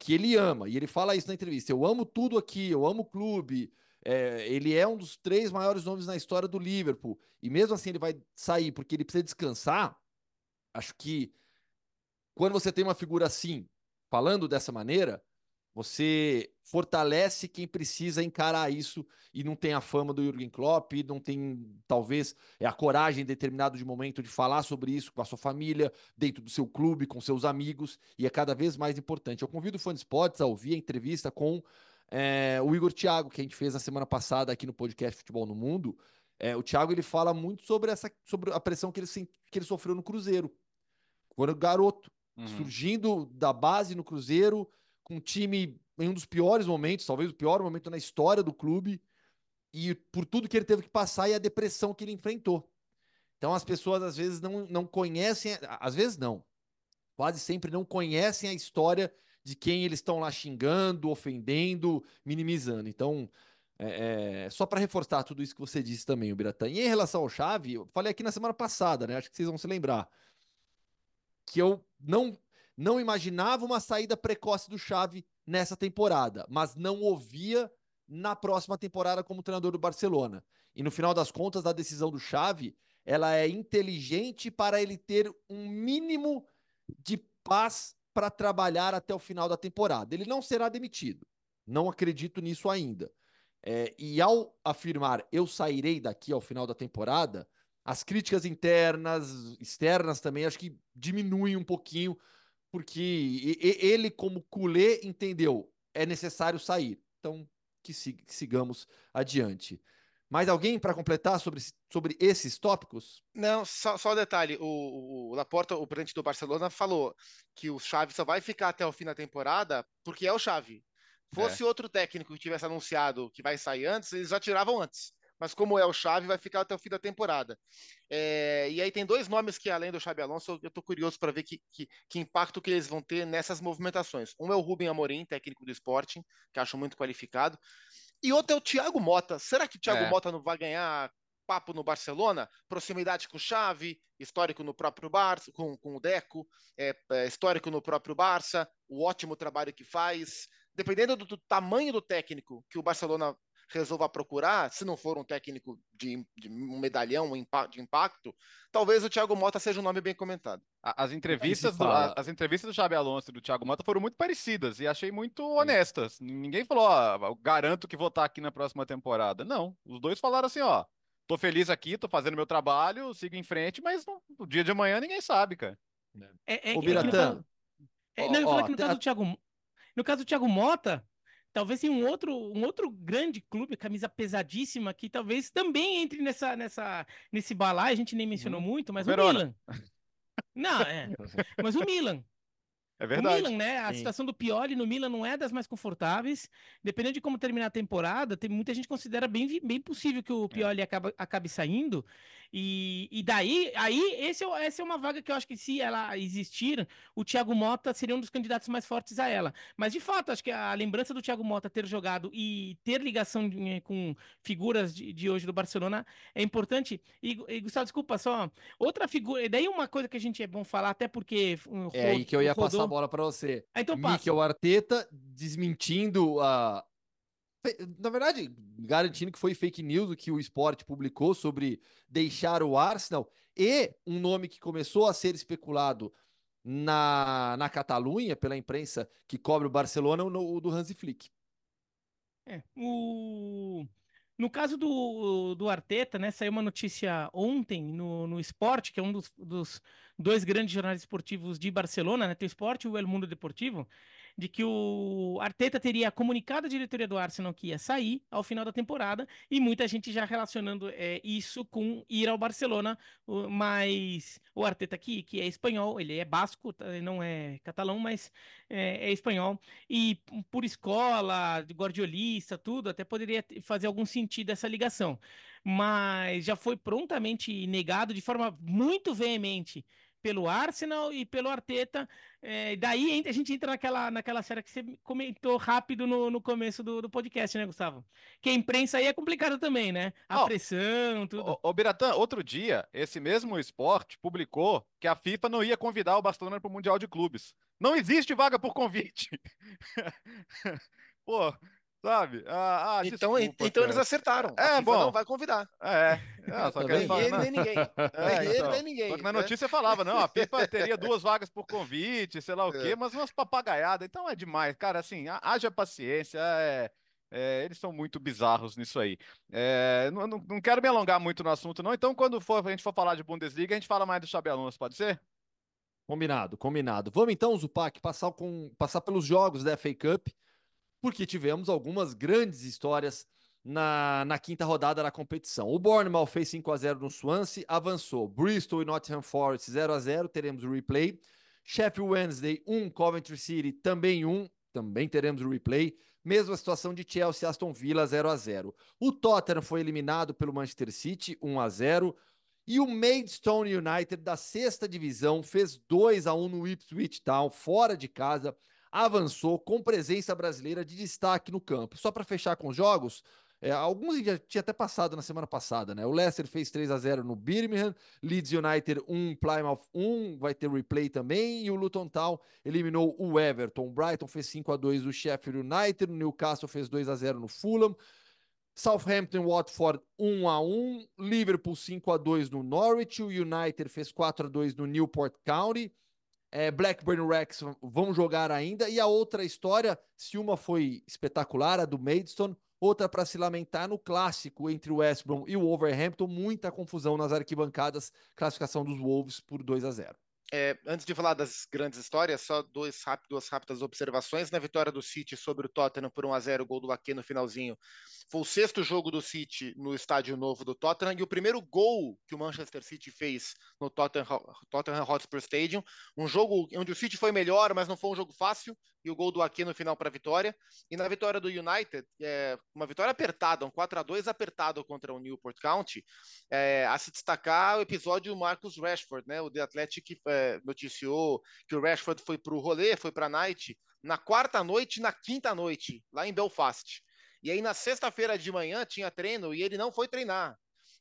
Speaker 2: que ele ama, e ele fala isso na entrevista: eu amo tudo aqui, eu amo o clube. é, ele é um dos três maiores nomes na história do Liverpool. E mesmo assim ele vai sair porque ele precisa descansar. Acho que quando você tem uma figura assim, falando dessa maneira, você fortalece quem precisa encarar isso e não tem a fama do Jürgen Klopp, não tem, talvez, é a coragem em determinado de momento de falar sobre isso com a sua família, dentro do seu clube, com seus amigos, e é cada vez mais importante. Eu convido o Fã de Esportes a ouvir a entrevista com é, o Igor Thiago, que a gente fez na semana passada aqui no podcast Futebol no Mundo. É, o Thiago ele fala muito sobre essa sobre a pressão que ele, que ele sofreu no Cruzeiro. Quando garoto,
Speaker 3: Uhum.
Speaker 2: surgindo da base no Cruzeiro, com um time em um dos piores momentos, talvez o pior momento na história do clube, e por tudo que ele teve que passar e a depressão que ele enfrentou. Então as pessoas às vezes não, não conhecem, às vezes não, quase sempre não conhecem a história de quem eles estão lá xingando, ofendendo, minimizando. Então, é, é, só para reforçar tudo isso que você disse também, o Biratã. E em relação ao Chave, eu falei aqui na semana passada, né? Acho que vocês vão se lembrar que eu não não imaginava uma saída precoce do Xavi nessa temporada, mas não ouvia na próxima temporada como treinador do Barcelona. E no final das contas, a decisão do Xavi, ela é inteligente para ele ter um mínimo de paz para trabalhar até o final da temporada. Ele não será demitido. Não acredito nisso ainda. É, e ao afirmar eu sairei daqui ao final da temporada, as críticas internas, externas também, acho que diminuem um pouquinho, porque ele, como culé, entendeu, é necessário sair. Então, que, sig- que sigamos adiante. Mais alguém para completar sobre, sobre esses tópicos?
Speaker 4: Não, só, só um detalhe, o, o, Laporta, o presidente do Barcelona, falou que o Xavi só vai ficar até o fim da temporada porque é o Xavi. Fosse outro técnico que tivesse anunciado que vai sair antes, eles já tiravam antes. Mas como é o Xavi, vai ficar até o fim da temporada. É, e aí tem dois nomes que, além do Xabi Alonso, eu estou curioso para ver que, que, que impacto que eles vão ter nessas movimentações. Um é o Rubem Amorim, técnico do Sporting, que acho muito qualificado. E outro é o Thiago Mota. Será que o Thiago
Speaker 3: É.
Speaker 4: Mota não vai ganhar papo no Barcelona? Proximidade com o Xavi, histórico no próprio Barça, com, com o Deco, é, é, histórico no próprio Barça, o ótimo trabalho que faz. Dependendo do, do tamanho do técnico que o Barcelona resolva procurar, se não for um técnico de, de um medalhão de impacto, talvez o Thiago Mota seja um nome bem comentado.
Speaker 3: As entrevistas, do, as entrevistas do Xabi Alonso e do Thiago Mota foram muito parecidas e achei muito honestas. Ninguém falou, ó, eu garanto que vou estar aqui na próxima temporada. Não, os dois falaram assim, ó, tô feliz aqui, tô fazendo meu trabalho, sigo em frente, mas no, no dia de amanhã ninguém sabe, cara.
Speaker 5: É, é,
Speaker 2: Ô,
Speaker 5: é
Speaker 2: Biratã,
Speaker 5: é, não, eu ia falar que no caso do Thiago, no caso do Thiago Mota, talvez tenha um outro, um outro grande clube, camisa pesadíssima, que talvez também entre nessa, nessa, nesse balaio, a gente nem mencionou
Speaker 3: Uhum.
Speaker 5: muito, mas
Speaker 3: O
Speaker 5: o
Speaker 3: Verona.
Speaker 5: Milan. Não, é. *laughs* Mas o Milan.
Speaker 3: É
Speaker 5: O
Speaker 3: verdade.
Speaker 5: Milan, né? A
Speaker 2: Sim.
Speaker 5: situação do Pioli no Milan não é das mais confortáveis. Dependendo de como terminar a temporada, tem muita gente considera bem, bem possível que
Speaker 3: É.
Speaker 5: o Pioli acaba- acabe saindo. E, e daí, aí, esse é, o- essa é uma vaga que eu acho que se ela existir, o Thiago Mota seria um dos candidatos mais fortes a ela. Mas, de fato, acho que a lembrança do Thiago Mota ter jogado e ter ligação de- com figuras de, de hoje do Barcelona é importante. E, e, Gustavo, desculpa, só outra figura. E daí uma coisa que a gente é bom falar, até porque... uh,
Speaker 2: É aí que eu ia
Speaker 5: rodou-
Speaker 2: passar a bola para você.
Speaker 5: Ah, então passa.
Speaker 2: Mikel Arteta desmentindo a. Na verdade, garantindo que foi fake news o que o Sport publicou sobre deixar o Arsenal e um nome que começou a ser especulado na, na Catalunha pela imprensa que cobre o Barcelona, o o do Hansi Flick.
Speaker 5: É, o... No caso do, do Arteta, né, saiu uma notícia ontem no, no Sport, que é um dos, dos dois grandes jornais esportivos de Barcelona, né, tem o Sport e o El Mundo Deportivo, de que o Arteta teria comunicado à diretoria do Arsenal que ia sair ao final da temporada, e muita gente já relacionando é, isso com ir ao Barcelona, mas o Arteta aqui, que é espanhol, ele é basco, tá, não é catalão, mas é, é espanhol, e por escola, de guardiolista, tudo, até poderia fazer algum sentido essa ligação. Mas já foi prontamente negado de forma muito veemente pelo Arsenal e pelo Arteta. É, daí a gente entra naquela, naquela série que você comentou rápido no, no começo do, do podcast, né, Gustavo? Que a imprensa aí é complicada também, né? A
Speaker 3: Não.
Speaker 5: pressão, tudo.
Speaker 3: Ô, ô Biratã, outro dia, esse mesmo esporte publicou que a FIFA não ia convidar o Barcelona para o Mundial de Clubes. Não existe vaga por convite. *laughs* Pô, sabe? Ah, ah,
Speaker 4: Então,
Speaker 3: desculpa,
Speaker 4: então eles acertaram. A
Speaker 3: É,
Speaker 4: FIFA
Speaker 3: bom.
Speaker 4: não vai convidar.
Speaker 3: É, é, só quero
Speaker 2: vendo?
Speaker 3: falar.
Speaker 4: Nem
Speaker 3: não.
Speaker 4: ele, nem ninguém. *laughs*
Speaker 3: É,
Speaker 4: nem ele,
Speaker 3: então.
Speaker 4: nem ninguém.
Speaker 3: Só que na
Speaker 4: né?
Speaker 3: notícia falava, não, a FIFA *laughs* teria duas vagas por convite, sei lá o quê,
Speaker 4: É.
Speaker 3: mas umas papagaiadas, então é demais, cara, assim, ha- haja paciência, é, é, eles são muito bizarros nisso aí. É, não, não- não quero me alongar muito no assunto, não, então quando for, a gente for falar de Bundesliga, a gente fala mais do Xabi Alonso, pode ser?
Speaker 2: Combinado, combinado. Vamos então, Zupac, passar, com, passar pelos jogos da FA Cup, porque tivemos algumas grandes histórias na, na quinta rodada da competição. O Bournemouth fez 5 a 0 no Swansea, avançou. Bristol e Nottingham Forest 0 a 0 teremos o replay. Sheffield Wednesday 1, Coventry City também 1, também teremos o replay. Mesma situação de Chelsea Aston Villa 0 a 0 O Tottenham foi eliminado pelo Manchester City 1 a 0 e o Maidstone United da sexta divisão fez 2 a 1 no Ipswich Town, fora de casa, avançou com presença brasileira de destaque no campo. Só para fechar com os jogos, é, alguns já tinha até passado na semana passada, né? O Leicester fez 3 a 0 no Birmingham, Leeds United 1, Plymouth 1, vai ter replay também, e o Luton Town eliminou o Everton. O Brighton fez 5 a 2 no Sheffield United, o Newcastle fez 2 a 0 no Fulham, Southampton Watford 1 a 1, Liverpool 5 a 2 no Norwich, o United fez 4 a 2 no Newport County. É, Blackburn Rex vão jogar ainda. E a outra história, se uma foi espetacular, a do Maidstone, outra para se lamentar no clássico entre o West Brom e o Wolverhampton, muita confusão nas arquibancadas, classificação dos Wolves por 2 a 0.
Speaker 4: É, antes de falar das grandes histórias, só dois rápido, duas rápidas observações. Na vitória do City sobre o Tottenham por 1 a 0 gol do Ake no finalzinho. Foi o sexto jogo do City no estádio novo do Tottenham e o primeiro gol que o Manchester City fez no Tottenham, Tottenham Hotspur Stadium. Um jogo onde o City foi melhor, mas não foi um jogo fácil. E o gol do Ake no final para a vitória. E na vitória do United, é, uma vitória apertada, um 4 a 2 apertado contra o Newport County. É, a se destacar o episódio Marcus Rashford, né? O The Athletic é, noticiou que o Rashford foi para o rolê, foi para a night na quarta noite e na quinta noite, lá em Belfast. E aí na sexta-feira de manhã tinha treino e ele não foi treinar.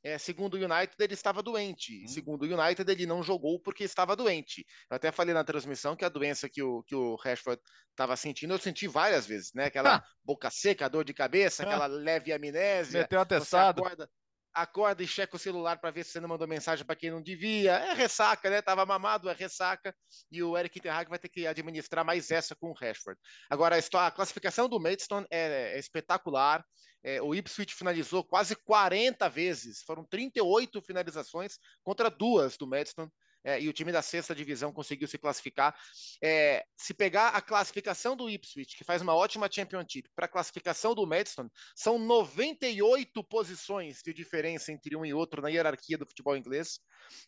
Speaker 4: É, segundo o United, ele estava doente.
Speaker 3: Hum.
Speaker 4: Segundo o United, ele não jogou porque estava doente. Eu até falei na transmissão que a doença que o, que o Rashford estava sentindo, eu senti várias vezes, né? Aquela *laughs* boca seca, dor de cabeça, aquela leve amnésia.
Speaker 3: Meteu
Speaker 4: Você
Speaker 3: atestado.
Speaker 4: acorda, acorda e checa o celular para ver se você não mandou mensagem para quem não devia. É ressaca, né? Tava mamado, é ressaca. E o Eric Ten vai ter que administrar mais essa com o Rashford. Agora, a classificação do Maidstone é, é espetacular. É, o Ipswich finalizou quase 40 vezes. Foram 38 finalizações contra duas do Maidstone. É, e o time da sexta divisão conseguiu se classificar. É, se pegar a classificação do Ipswich, que faz uma ótima Championship, para a classificação do Maidstone, são 98 posições de diferença entre um e outro na hierarquia do futebol inglês.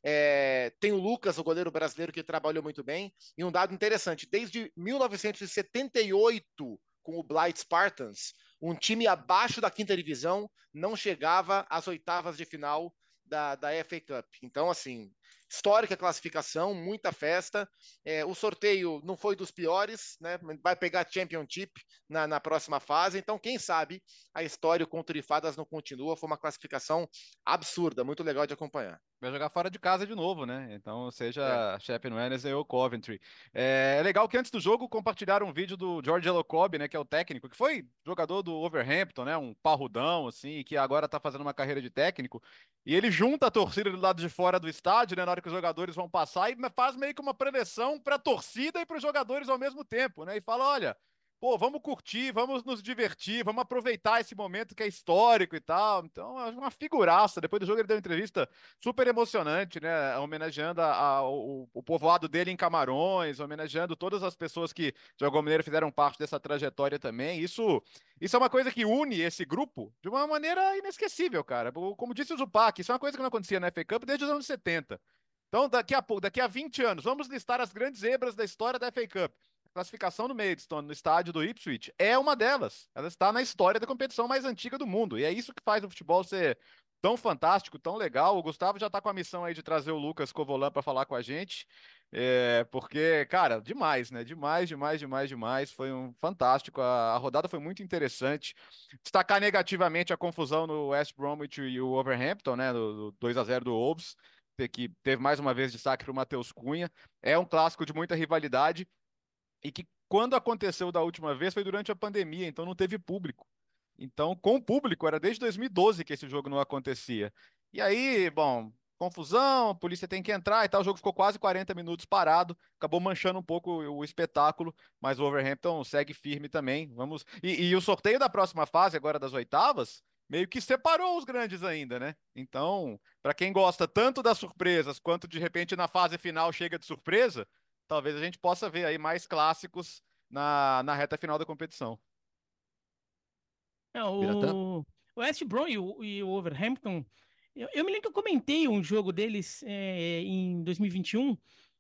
Speaker 4: É, tem o Lucas, o goleiro brasileiro, que trabalhou muito bem. E um dado interessante: desde 1978, com o Blight Spartans, um time abaixo da quinta divisão não chegava às oitavas de final da, da FA Cup. Então, assim, histórica classificação, muita festa. É, o sorteio não foi dos piores, né? Vai pegar Championship na, na próxima fase. Então, quem sabe a história com o Trifadas não continua. Foi uma classificação absurda, muito legal de acompanhar.
Speaker 3: Vai jogar fora de casa de novo, né? Então, seja é. Sheffield Wednesday ou Coventry. É, é, legal que antes do jogo compartilharam um vídeo do George Elocob, né? Que é o técnico, que foi jogador do Overhampton, né? Um parrudão, assim, que agora tá fazendo uma carreira de técnico. E ele junta a torcida do lado de fora do estádio, né? Na hora que os jogadores vão passar e faz meio que uma preleção para a torcida e para os jogadores ao mesmo tempo, né? E fala, olha, pô, vamos curtir, vamos nos divertir, vamos aproveitar esse momento que é histórico e tal. Então, é uma figuraça. Depois do jogo, ele deu uma entrevista super emocionante, né? Homenageando a, a, o, o, povoado dele em Camarões, homenageando todas as pessoas que, de alguma maneira, fizeram parte dessa trajetória também. Isso, isso é uma coisa que une esse grupo de uma maneira inesquecível, cara. Como disse o Zupac, isso é uma coisa que não acontecia na FA Cup desde os anos 70. Então, daqui a pouco, daqui a 20 anos, vamos listar as grandes zebras da história da FA Cup. Classificação do Maidstone no estádio do Ipswich é uma delas. Ela está na história da competição mais antiga do mundo. E é isso que faz o futebol ser tão fantástico, tão legal. O Gustavo já está com a missão aí de trazer o Lucas Covolan para falar com a gente. É, porque, cara, demais, né? Demais, demais, demais, demais. Foi um fantástico. A, a, rodada foi muito interessante. Destacar negativamente a confusão no West Bromwich e o Overhampton, né? Do, do 2 a 0 do Wolves que teve mais uma vez destaque para o Matheus Cunha. É um clássico de muita rivalidade e que, quando aconteceu da última vez, foi durante a pandemia, então não teve público. Então, com o público, era desde 2012 que esse jogo não acontecia. E aí, bom, confusão, a polícia tem que entrar e tal. O jogo ficou quase 40 minutos parado, acabou manchando um pouco o, espetáculo, mas o Overhampton segue firme também. Vamos. E, e o sorteio da próxima fase, agora das oitavas, meio que separou os grandes ainda, né? Então, para quem gosta tanto das surpresas quanto de repente na fase final chega de surpresa, talvez a gente possa ver aí mais clássicos na, na reta final da competição.
Speaker 5: É, o West Brom e o, e o Overhampton, eu, eu, me lembro que eu comentei um jogo deles é, em 2021,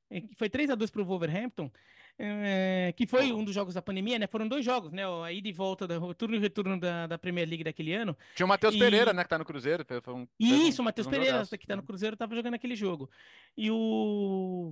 Speaker 5: é, que foi 3 a 2 para o Wolverhampton, é, que foi um dos jogos da pandemia, né? Foram dois jogos, né? A ida e volta, da, o turno e retorno da, da Premier League daquele ano.
Speaker 3: Tinha o Matheus e... Pereira, né? Que tá no Cruzeiro. Foi um,
Speaker 5: Isso, um, o Matheus um Pereira, jogaço. que tá no Cruzeiro, tava jogando aquele jogo. E o.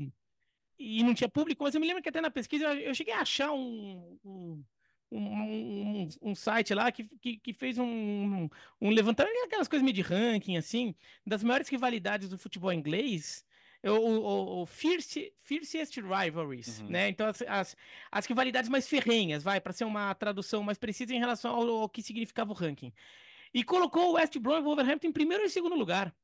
Speaker 5: E não tinha público, mas eu me lembro que até na pesquisa eu, eu cheguei a achar um, um um, um, um, site lá que, que, que fez um, um, levantamento, aquelas coisas meio de ranking, assim, das maiores rivalidades do futebol inglês o, o, o fierce, Fiercest Rivalries, uhum. né? Então, as, as, as, rivalidades mais ferrenhas, vai, para ser uma tradução mais precisa em relação ao, ao, que significava o ranking. E colocou o West Brom e o Wolverhampton em primeiro e segundo lugar.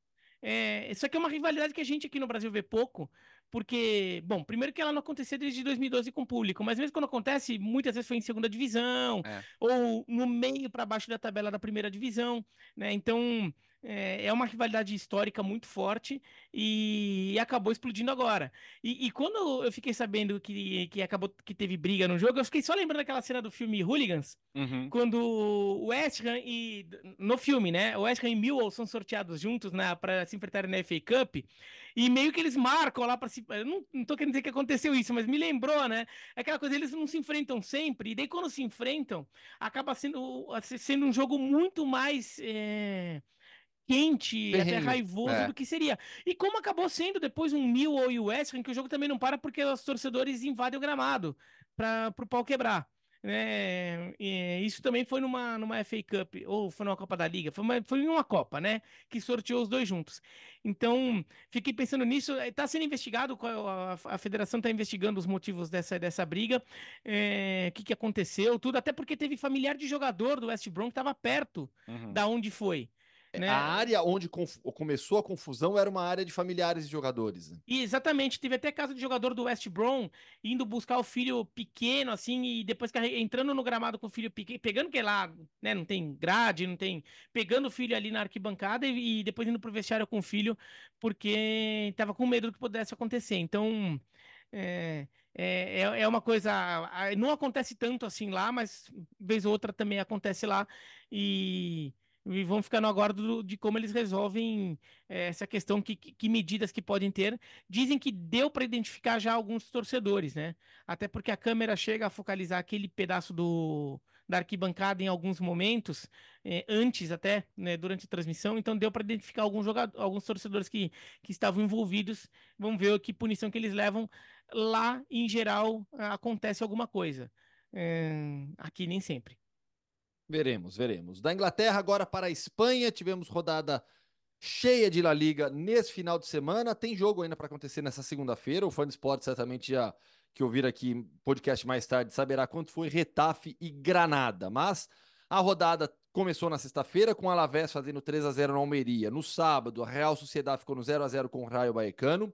Speaker 5: É, isso aqui é uma rivalidade que a gente aqui no Brasil vê pouco, porque, bom, primeiro que ela não acontecia desde 2012 com o público, mas mesmo quando acontece, muitas vezes foi em segunda divisão, é. ou no meio para baixo da tabela da primeira divisão, né? Então, é, é uma rivalidade histórica muito forte e, e acabou explodindo agora. E, e, quando eu fiquei sabendo que, que acabou que teve briga no jogo, eu fiquei só lembrando daquela cena do filme Hooligans, uhum. quando o West Ham e no filme, né? O West Ham e Millwall são sorteados juntos na para se enfrentarem na FA Cup. E meio que eles marcam lá para se. Eu não, não tô querendo dizer que aconteceu isso, mas me lembrou, né? Aquela coisa, eles não se enfrentam sempre, e daí quando se enfrentam, acaba sendo, sendo um jogo muito mais. É quente, Terrível. até raivoso é. do que seria. E como acabou sendo depois um Mil ou o West Ham, que o jogo também não para porque os torcedores invadem o gramado para o pau quebrar. É, isso também foi numa, numa FA Cup, ou foi numa Copa da Liga, foi, uma, foi uma Copa, né? Que sorteou os dois juntos. Então, fiquei pensando nisso. Está sendo investigado, a, a federação está investigando os motivos dessa, dessa briga, o é, que, que aconteceu, tudo, até porque teve familiar de jogador do West Brom que estava perto uhum. da onde foi.
Speaker 2: Né? A área onde começou a confusão era uma área de familiares de jogadores. Né?
Speaker 5: E exatamente, teve até caso de jogador do West Brom indo buscar o filho pequeno, assim, e depois entrando no gramado com o filho pequeno, pegando que lá, né, não tem grade, não tem. Pegando o filho ali na arquibancada e, e depois indo pro vestiário com o filho, porque tava com medo do que pudesse acontecer. Então. É, é, é, é uma coisa. Não acontece tanto assim lá, mas vez ou outra também acontece lá. E, e vão ficando agora do, de como eles resolvem é, essa questão, que, que, medidas que podem ter. Dizem que deu para identificar já alguns torcedores, né? Até porque a câmera chega a focalizar aquele pedaço do, da arquibancada em alguns momentos, é, antes até, né, durante a transmissão, então deu para identificar alguns jogadores, alguns torcedores que, que estavam envolvidos. Vamos ver que punição que eles levam lá, em geral, acontece alguma coisa. É, aqui nem sempre.
Speaker 2: Veremos, veremos. Da Inglaterra agora para a Espanha, tivemos rodada cheia de La Liga nesse final de semana. Tem jogo ainda para acontecer nessa segunda-feira. O Fã Sport certamente já que ouvir aqui podcast mais tarde saberá quanto foi Retafe e Granada. Mas a rodada começou na sexta-feira com o Alavés fazendo 3 a 0 na Almeria. No sábado, a Real Sociedade ficou no 0 a 0 com o Raio Baecano.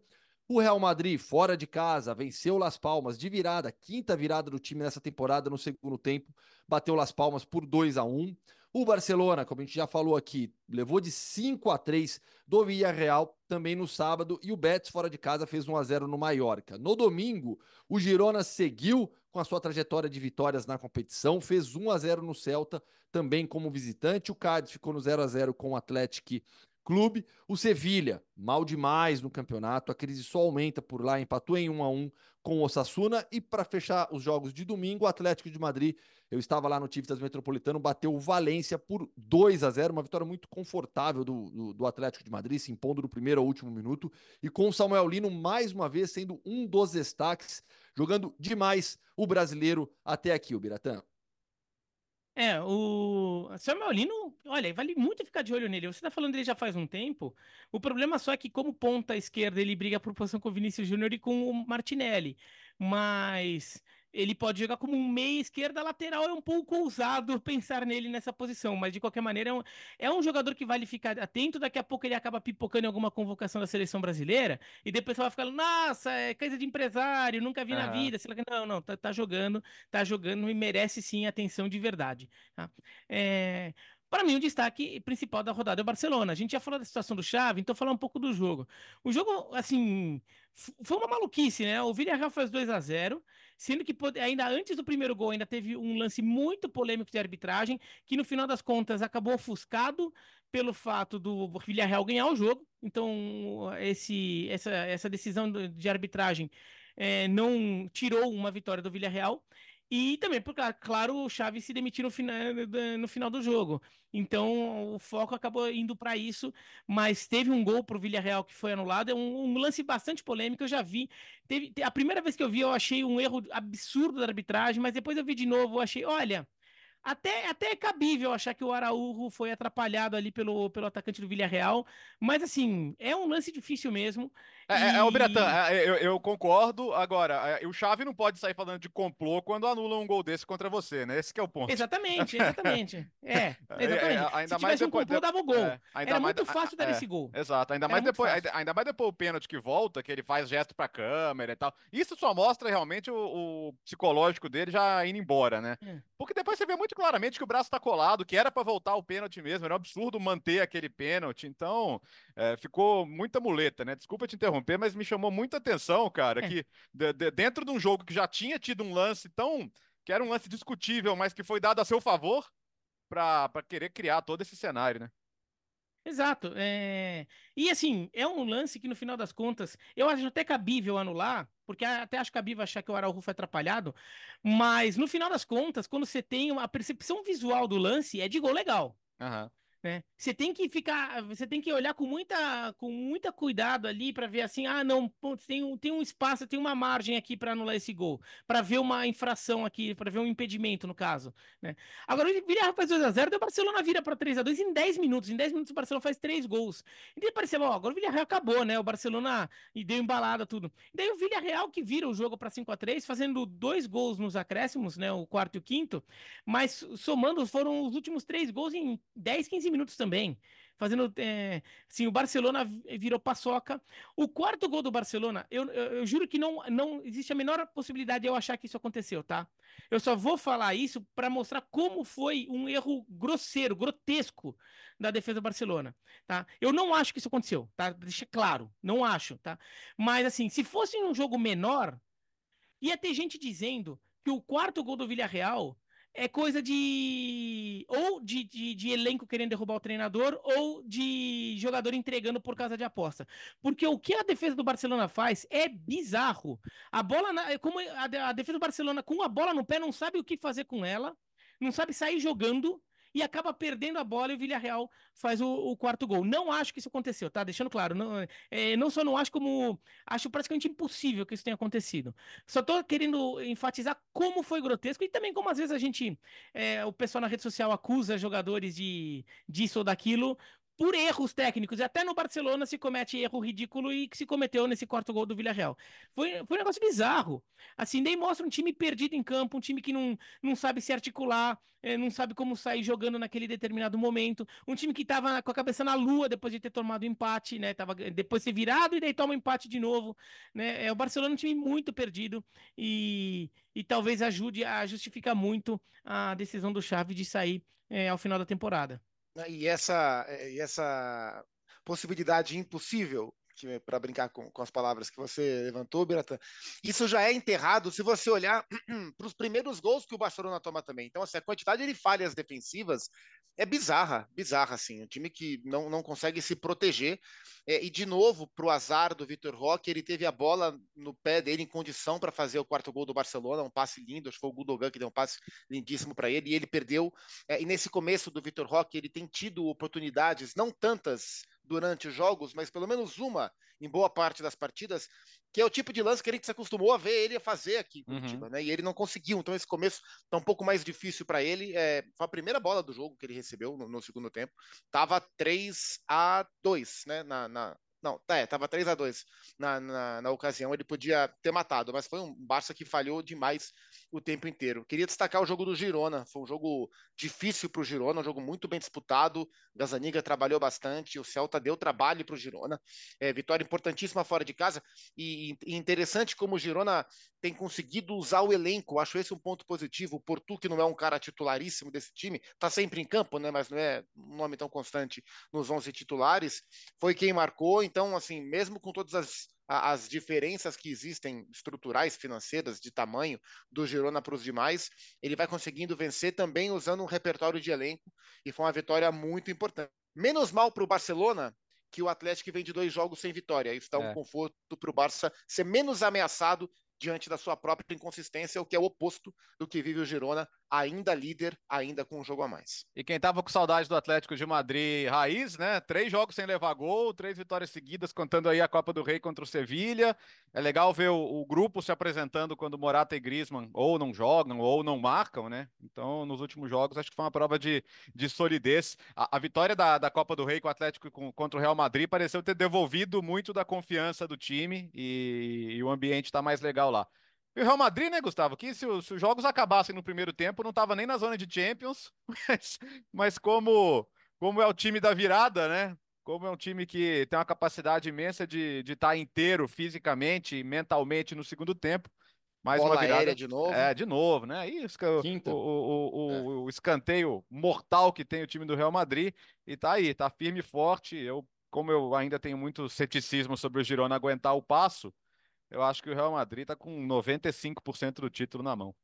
Speaker 2: O Real Madrid, fora de casa, venceu Las Palmas de virada, quinta virada do time nessa temporada no segundo tempo, bateu Las Palmas por 2 a 1. O Barcelona, como a gente já falou aqui, levou de 5 a 3 do Villarreal também no sábado e o Betis fora de casa fez 1 a 0 no Mallorca. No domingo, o Girona seguiu com a sua trajetória de vitórias na competição, fez 1 a 0 no Celta também como visitante. O Cádiz ficou no 0 a 0 com o Atlético clube. O Sevilha, mal demais no campeonato, a crise só aumenta por lá, empatou em 1 a 1 com o Osasuna e para fechar os jogos de domingo, o Atlético de Madrid, eu estava lá no Tivitas Metropolitano, bateu o Valência por 2 a 0, uma vitória muito confortável do, do, do, Atlético de Madrid, se impondo do primeiro ao último minuto e com o Samuel Lino mais uma vez sendo um dos destaques, jogando demais o brasileiro até aqui, o Biratã.
Speaker 5: É, o Samuel Lino, olha, vale muito ficar de olho nele. Você tá falando dele já faz um tempo. O problema só é que, como ponta esquerda, ele briga por posição com o Vinícius Júnior e com o Martinelli. Mas ele pode jogar como um meia esquerda lateral, é um pouco ousado pensar nele nessa posição, mas de qualquer maneira é um, é um jogador que vale ficar atento, daqui a pouco ele acaba pipocando em alguma convocação da seleção brasileira, e depois vai ficar, nossa, é coisa de empresário, nunca vi uhum. na vida, não, não, tá, tá, jogando, tá jogando e merece sim atenção de verdade. Tá? É... Para mim, o destaque principal da rodada é o Barcelona. A gente já falou da situação do Xavi, então falar um pouco do jogo. O jogo, assim, foi uma maluquice, né? O Villarreal fez 2 a 0 sendo que ainda antes do primeiro gol ainda teve um lance muito polêmico de arbitragem, que no final das contas acabou ofuscado pelo fato do Villarreal ganhar o jogo. Então, esse, essa, essa decisão de arbitragem é, não tirou uma vitória do Villarreal. E também, porque, claro, o Chaves se demitiu no final, no final do jogo. Então, o foco acabou indo para isso, mas teve um gol para o Villarreal que foi anulado. É um, um, lance bastante polêmico, eu já vi. Teve, a primeira vez que eu vi, eu achei um erro absurdo da arbitragem, mas depois eu vi de novo, eu achei, olha, até, até é cabível achar que o Araújo foi atrapalhado ali pelo, pelo atacante do Villarreal, mas assim, é um lance difícil mesmo.
Speaker 3: É, e... é, é o Bretan, é, eu, eu, concordo. Agora, é, o Chave não pode sair falando de complô quando anula um gol desse contra você, né? Esse que é o ponto.
Speaker 5: Exatamente, exatamente. *laughs* é, exatamente. É, ainda Se mais depois, um complô, dava o gol. É, Era mais, muito fácil dar esse gol.
Speaker 3: Exato, ainda mais, depois, ainda, ainda, mais depois o pênalti que volta, que ele faz gesto pra câmera e tal. Isso só mostra realmente o, o psicológico dele já indo embora, né? Porque depois você vê muito claramente que o braço tá colado, que era para voltar o pênalti mesmo, era um absurdo manter aquele pênalti. Então, ficou muita muleta, né? Desculpa te interromper interromper, mas me chamou muita atenção, cara, é. que de, de, dentro de um jogo que já tinha tido um lance tão. que era um lance discutível, mas que foi dado a seu favor para querer criar todo esse cenário, né?
Speaker 5: Exato. É... E assim, é um lance que no final das contas, eu acho até cabível anular, porque até acho cabível achar que o Araújo foi atrapalhado, mas no final das contas, quando você tem uma percepção visual do lance, é de gol legal.
Speaker 3: Uhum.
Speaker 5: Né? Você tem que ficar, você tem que olhar com muita, com muita cuidado ali para ver assim, ah, não, tem, um, tem um espaço, tem uma margem aqui para anular esse gol, para ver uma infração aqui, para ver um impedimento no caso, né? Agora o Villarreal faz 2 a 0, o Barcelona vira para 3 a 2 em 10 minutos. Em 10 minutos o Barcelona faz três gols. E daí parecia, ó, agora o Villarreal acabou, né? O Barcelona e deu embalada tudo. E daí o Villarreal que vira o jogo para 5 a 3, fazendo dois gols nos acréscimos, né, o quarto e o quinto, mas somando foram os últimos três gols em 10, 15 minutos minutos também fazendo. É, assim, o Barcelona virou paçoca. O quarto gol do Barcelona, eu, eu, eu, juro que não, não existe a menor possibilidade de eu achar que isso aconteceu, tá? Eu só vou falar isso para mostrar como foi um erro grosseiro, grotesco da defesa do Barcelona, tá? Eu não acho que isso aconteceu, tá? Deixa claro, não acho, tá? Mas assim, se fosse um jogo menor, ia ter gente dizendo que o quarto gol do Villarreal é coisa de. ou de, de, de, elenco querendo derrubar o treinador, ou de jogador entregando por causa de aposta. Porque o que a defesa do Barcelona faz é bizarro. A bola. Na, como a, a defesa do Barcelona, com a bola no pé, não sabe o que fazer com ela, não sabe sair jogando e acaba perdendo a bola e o Villarreal faz o, o, quarto gol. Não acho que isso aconteceu, tá? Deixando claro. Não, é, não só não acho como. Acho praticamente impossível que isso tenha acontecido. Só tô querendo enfatizar como foi grotesco e também como às vezes a gente. É, o pessoal na rede social acusa jogadores de disso ou daquilo por erros técnicos. E até no Barcelona se comete erro ridículo e que se cometeu nesse quarto gol do Villarreal. Foi, foi um negócio bizarro. Assim, nem mostra um time perdido em campo, um time que não, não sabe se articular, é, não sabe como sair jogando naquele determinado momento. Um time que estava com a cabeça na lua depois de ter tomado empate, né? Tava, depois de ser virado e daí toma um empate de novo. Né? É, o Barcelona é um time muito perdido e, e talvez ajude a justificar muito a decisão do Xavi de sair é, ao final da temporada.
Speaker 4: Né, e essa, eh, e essa possibilidade impossível para brincar com, com, as palavras que você levantou, Biratan, isso já é enterrado se você olhar *clears throat* para os primeiros gols que o Barcelona toma também. Então, assim, a quantidade de falhas defensivas é bizarra, bizarra, assim. Um time que não, não consegue se proteger. É, e, de novo, para o azar do Vitor Roque, ele teve a bola no pé dele em condição para fazer o quarto gol do Barcelona, um passe lindo. Acho que foi o Gudogan que deu um passe lindíssimo para ele, e ele perdeu. É, e nesse começo do Vitor Roque, ele tem tido oportunidades, não tantas durante os jogos, mas pelo menos uma em boa parte das partidas, que é o tipo de lance que a gente se acostumou a ver ele fazer aqui em Curitiba, uhum. né? E ele não conseguiu, então esse começo tá um pouco mais difícil para ele. É, foi a primeira bola do jogo que ele recebeu no, no segundo tempo, tava 3 a 2, né? Na, na, não, é, tava 3 a 2 na, na, na, ocasião, ele podia ter matado, mas foi um Barça que falhou demais o tempo inteiro. Queria destacar o jogo do Girona, foi um jogo difícil para o Girona, um jogo muito bem disputado. Gazaniga trabalhou bastante, o Celta deu trabalho para o Girona. É, vitória importantíssima fora de casa e, e, interessante como o Girona tem conseguido usar o elenco. Acho esse um ponto positivo. O Portu, que não é um cara titularíssimo desse time, está sempre em campo, né? Mas não é um nome tão constante nos 11 titulares. Foi quem marcou. Então, assim, mesmo com todas as, as diferenças que existem estruturais, financeiras, de tamanho do Girona para os demais, ele vai conseguindo vencer também usando um repertório de elenco e foi uma vitória muito importante. Menos mal para o Barcelona que o Atlético vem de dois jogos sem vitória. Isso dá um é. conforto para o Barça ser menos ameaçado diante da sua própria inconsistência, o que é o oposto do que vive o Girona, ainda líder, ainda com um jogo a mais.
Speaker 3: E quem tava com saudade do Atlético de Madrid raiz, né? Três jogos sem levar gol, três vitórias seguidas, contando aí a Copa do Rei contra o Sevilha. É legal ver o, o grupo se apresentando quando Morata e Griezmann ou não jogam ou não marcam, né? Então, nos últimos jogos, acho que foi uma prova de, de solidez. A, a vitória da, da Copa do Rei com o Atlético com, contra o Real Madrid pareceu ter devolvido muito da confiança do time e, e o ambiente está mais legal lá. E o Real Madrid, né, Gustavo? Que se, se, os jogos acabassem no primeiro tempo, não estava nem na zona de Champions, *laughs* mas, mas como, como é o time da virada, né? Como é um time que tem uma capacidade imensa de estar tá inteiro fisicamente e mentalmente no segundo tempo. Mais Bola uma virada
Speaker 4: de novo.
Speaker 3: É, de novo, né? Isso, o, o, o, é. o, escanteio mortal que tem o time do Real Madrid. E tá aí, tá firme e forte. Eu, como eu ainda tenho muito ceticismo sobre o Girona aguentar o passo, eu acho que o Real Madrid está com 95% do título na mão.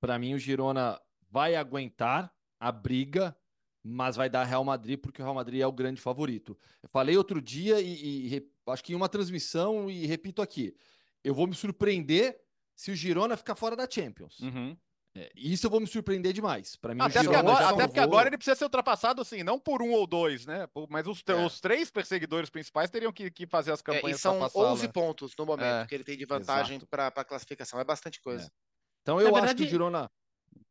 Speaker 2: Para mim, o Girona vai aguentar a briga, mas vai dar Real Madrid porque o Real Madrid é o grande favorito. Eu falei outro dia e, e acho que em uma transmissão e repito aqui, eu vou me surpreender se o Girona ficar fora da Champions.
Speaker 3: Uhum.
Speaker 2: É, isso eu vou me surpreender demais. Para mim,
Speaker 3: até, porque agora, até porque agora, ele precisa ser ultrapassado, assim, não por um ou dois, né? Mas os, é. os três perseguidores principais teriam que, que fazer as campanhas. É, e
Speaker 4: são 11 pontos no momento é, que ele tem de vantagem para a classificação. É bastante coisa. É.
Speaker 2: Então eu verdade, acho que o Girona.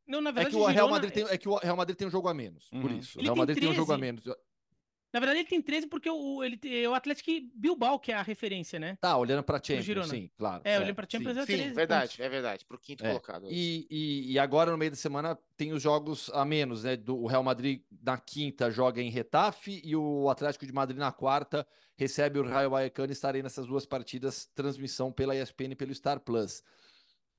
Speaker 2: Não, na verdade, é que o Real Madrid tem, é que o Real Madrid tem um jogo a menos. Por uhum. isso. O Real Madrid tem, tem um jogo a menos.
Speaker 5: Na verdade, ele tem 13 porque o, ele, é o Atlético Bilbao que é a referência, né?
Speaker 2: Tá, olhando pra Champions, sim, claro.
Speaker 5: É, é olhando pra Champions
Speaker 4: sim,
Speaker 5: é
Speaker 4: 13 Sim, verdade, pontos. é verdade, pro quinto é. colocado.
Speaker 2: E, e, e, agora, no meio da semana, tem os jogos a menos, né? Do, o Real Madrid na quinta joga em Retafe e o Atlético de Madrid na quarta recebe o Raio Vallecano e estarei nessas duas partidas, transmissão pela ESPN e pelo Star Plus.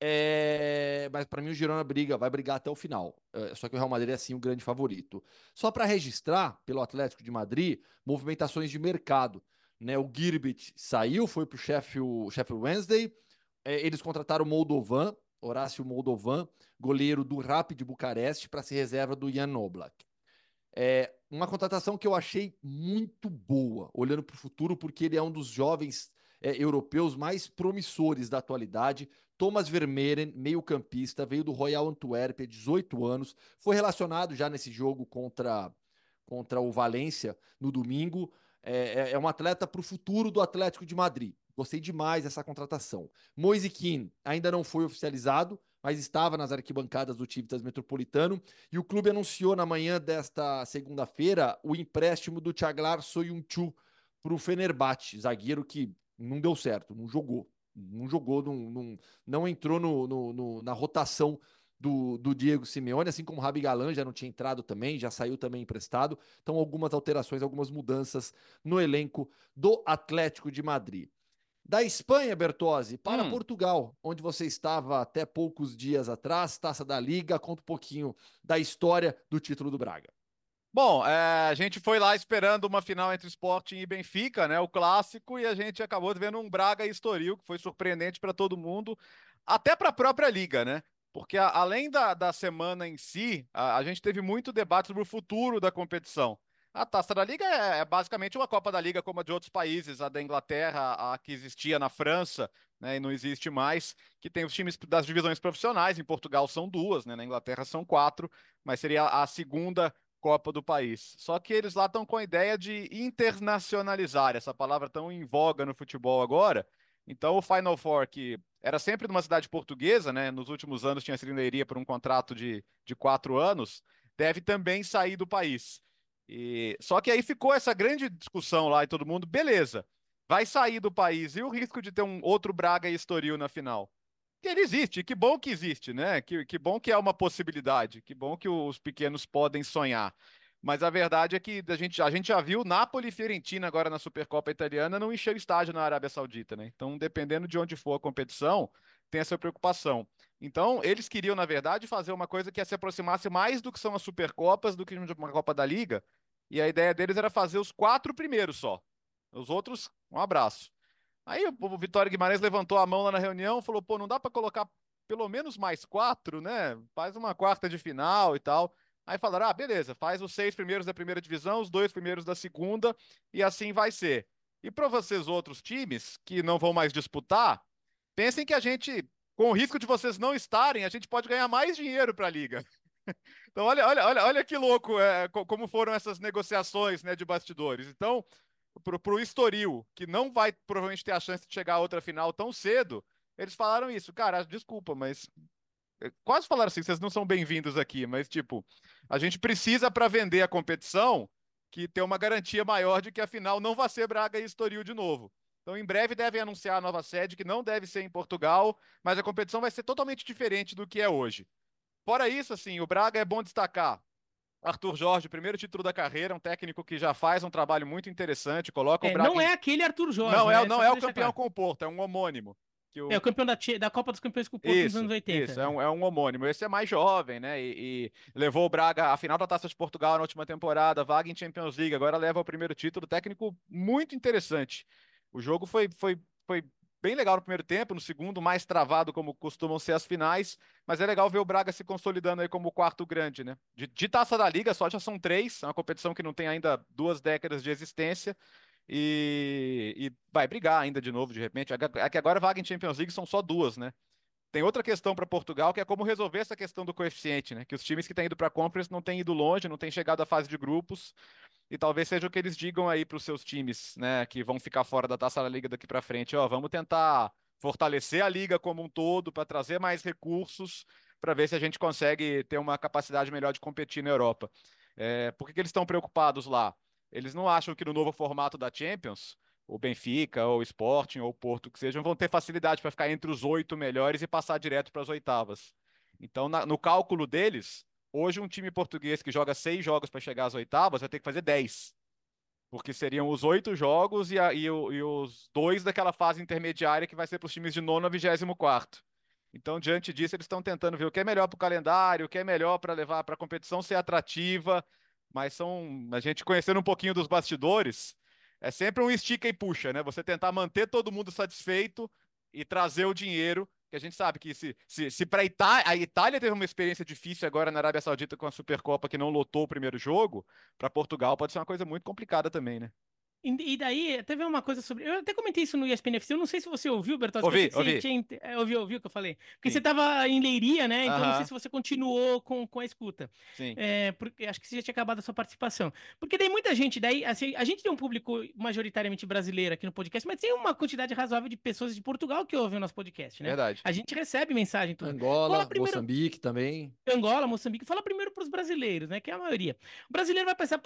Speaker 2: É... Mas para mim o Girona briga, vai brigar até o final. É, só que o Real Madrid é assim o grande favorito. Só para registrar pelo Atlético de Madrid, movimentações de mercado. Né? O Girbit saiu, foi para o Sheffield, Wednesday. É, eles contrataram o Moldovan, Horácio Moldovan, goleiro do Rapid Bucareste, para ser reserva do Jan Oblak. É uma contratação que eu achei muito boa, olhando para o futuro, porque ele é um dos jovens é, europeus mais promissores da atualidade. Thomas Vermeeren, meio-campista, veio do Royal Antwerp, 18 anos, foi relacionado já nesse jogo contra, contra o Valência no domingo. É, é, é um atleta para o futuro do Atlético de Madrid. Gostei demais dessa contratação. Moise Keane ainda não foi oficializado, mas estava nas arquibancadas do Civitas Metropolitano e o clube anunciou na manhã desta segunda-feira o empréstimo do Chaglar Soyuncu para o Fenerbahçe, zagueiro que não deu certo, não jogou não jogou, não, não, não entrou no, no, no, na rotação do, do Diego Simeone, assim como o Rabi Galan já não tinha entrado também, já saiu também emprestado. Então, algumas alterações, algumas mudanças no elenco do Atlético de Madrid. Da Espanha, Bertozzi, para hum. Portugal, onde você estava até poucos dias atrás, taça da Liga, conta um pouquinho da história do título do Braga.
Speaker 3: Bom, é, a gente foi lá esperando uma final entre Sporting e Benfica, né? O clássico, e a gente acabou vendo um Braga e Estoril, que foi surpreendente para todo mundo, até para a própria liga, né? Porque a, além da, da semana em si, a, a, gente teve muito debate sobre o futuro da competição. A Taça da Liga é, é, basicamente uma Copa da Liga como a de outros países, a da Inglaterra, a que existia na França, né, e não existe mais, que tem os times das divisões profissionais. Em Portugal são duas, né, na Inglaterra são quatro, mas seria a segunda Copa do país. Só que eles lá estão com a ideia de internacionalizar, essa palavra tão em voga no futebol agora. Então o Final Four, que era sempre numa cidade portuguesa, né? Nos últimos anos tinha sido em por um contrato de, de quatro anos, deve também sair do país. E só que aí ficou essa grande discussão lá e todo mundo, beleza, vai sair do país e o risco de ter um outro Braga e Estoril na final ele existe, que bom que existe, né? Que, que bom que é uma possibilidade, que bom que os pequenos podem sonhar. Mas a verdade é que a gente, a gente já viu Napoli e Fiorentina agora na Supercopa Italiana não encher o estádio na Arábia Saudita, né? Então, dependendo de onde for a competição, tem essa preocupação. Então, eles queriam, na verdade, fazer uma coisa que se aproximasse mais do que são as Supercopas do que uma Copa da Liga. E a ideia deles era fazer os quatro primeiros só. Os outros, um abraço. Aí o Vitória Guimarães levantou a mão lá na reunião, falou: pô, não dá para colocar pelo menos mais quatro, né? Faz uma quarta de final e tal. Aí falaram: ah, beleza, faz os seis primeiros da primeira divisão, os dois primeiros da segunda, e assim vai ser. E para vocês outros times que não vão mais disputar, pensem que a gente, com o risco de vocês não estarem, a gente pode ganhar mais dinheiro para a liga. *laughs* Então, olha, olha, olha, olha que louco é, como foram essas negociações né, de bastidores. Então, pro, pro Estoril, que não vai provavelmente ter a chance de chegar a outra final tão cedo, eles falaram isso. Cara, desculpa, mas eh, quase falaram assim, vocês não são bem-vindos aqui, mas tipo, a gente precisa para vender a competição que ter uma garantia maior de que a final não vai ser Braga e Estoril de novo. Então, em breve devem anunciar a nova sede, que não deve ser em Portugal, mas a competição vai ser totalmente diferente do que é hoje. Fora isso, assim, o Braga é bom destacar. Arthur Jorge, primeiro título da carreira, um técnico que já faz um trabalho muito interessante, coloca
Speaker 5: é,
Speaker 3: o Braga...
Speaker 5: Não é aquele Arthur Jorge,
Speaker 3: Não
Speaker 5: né?
Speaker 3: é, não é o campeão claro. com o Porto, é um homônimo.
Speaker 5: O... É o campeão da, da Copa dos Campeões com o Porto isso, nos anos 80.
Speaker 3: Isso, é um, é um homônimo. Esse é mais jovem, né? E, e, levou o Braga à final da Taça de Portugal na última temporada, vaga em Champions League, agora leva o primeiro título. Técnico muito interessante. O jogo foi, foi, foi bem legal no primeiro tempo, no segundo, mais travado, como costumam ser as finais. Mas é legal ver o Braga se consolidando aí como o quarto grande, né? De, de taça da Liga, só já são três, é uma competição que não tem ainda duas décadas de existência. E, e vai brigar ainda de novo, de repente. É que agora vaga em Champions League são só duas, né? Tem outra questão para Portugal, que é como resolver essa questão do coeficiente, né? Que os times que têm ido para a Conference não têm ido longe, não têm chegado à fase de grupos e talvez seja o que eles digam aí para os seus times, né, que vão ficar fora da Taça da Liga daqui para frente, ó, vamos tentar fortalecer a liga como um todo para trazer mais recursos para ver se a gente consegue ter uma capacidade melhor de competir na Europa. É, por que, que eles estão preocupados lá? eles não acham que no novo formato da Champions, o Benfica, ou o Sporting, ou o Porto, que sejam, vão ter facilidade para ficar entre os oito melhores e passar direto para as oitavas. Então, na, no cálculo deles, hoje um time português que joga seis jogos para chegar às oitavas vai ter que fazer dez. Porque seriam os oito jogos e, a, e, o, e, os dois daquela fase intermediária que vai ser para os times de nono a vigésimo quarto. Então, diante disso, eles estão tentando ver o que é melhor para o calendário, o que é melhor para levar para a competição ser atrativa. Mas são. A gente conhecendo um pouquinho dos bastidores, é sempre um estica e puxa, né? Você tentar manter todo mundo satisfeito e trazer o dinheiro. Que a gente sabe que se, se, se para Itália, a Itália teve uma experiência difícil agora na Arábia Saudita com a Supercopa que não lotou o primeiro jogo, para Portugal pode ser uma coisa muito complicada também, né?
Speaker 5: E daí, teve uma coisa sobre. Eu até comentei isso no ESPN FC. Eu não sei se você ouviu, Bertozzi.
Speaker 3: Ouvi, ouvi.
Speaker 5: Tinha... É, ouviu, ouviu o que eu falei? Porque Sim. você estava em Leiria, né? Então uh -huh. não sei se você continuou com, com a escuta.
Speaker 3: Sim.
Speaker 5: É, porque acho que você já tinha acabado a sua participação. Porque daí muita gente, daí, assim, a gente tem um público majoritariamente brasileiro aqui no podcast, mas tem uma quantidade razoável de pessoas de Portugal que ouvem o nosso podcast, né?
Speaker 3: Verdade.
Speaker 5: A gente recebe mensagem. Tudo.
Speaker 2: Angola, primeiro... Moçambique também.
Speaker 5: Angola, Moçambique. Fala primeiro para os brasileiros, né? Que é a maioria. O brasileiro vai pensar,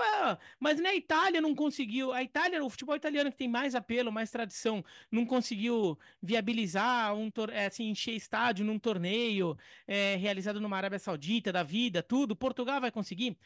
Speaker 5: mas né, a Itália não conseguiu. A Itália, o futebol italiano que tem mais apelo, mais tradição, não conseguiu viabilizar um é, assim, encher estádio num torneio é, realizado numa Arábia Saudita, da vida, tudo, Portugal vai conseguir?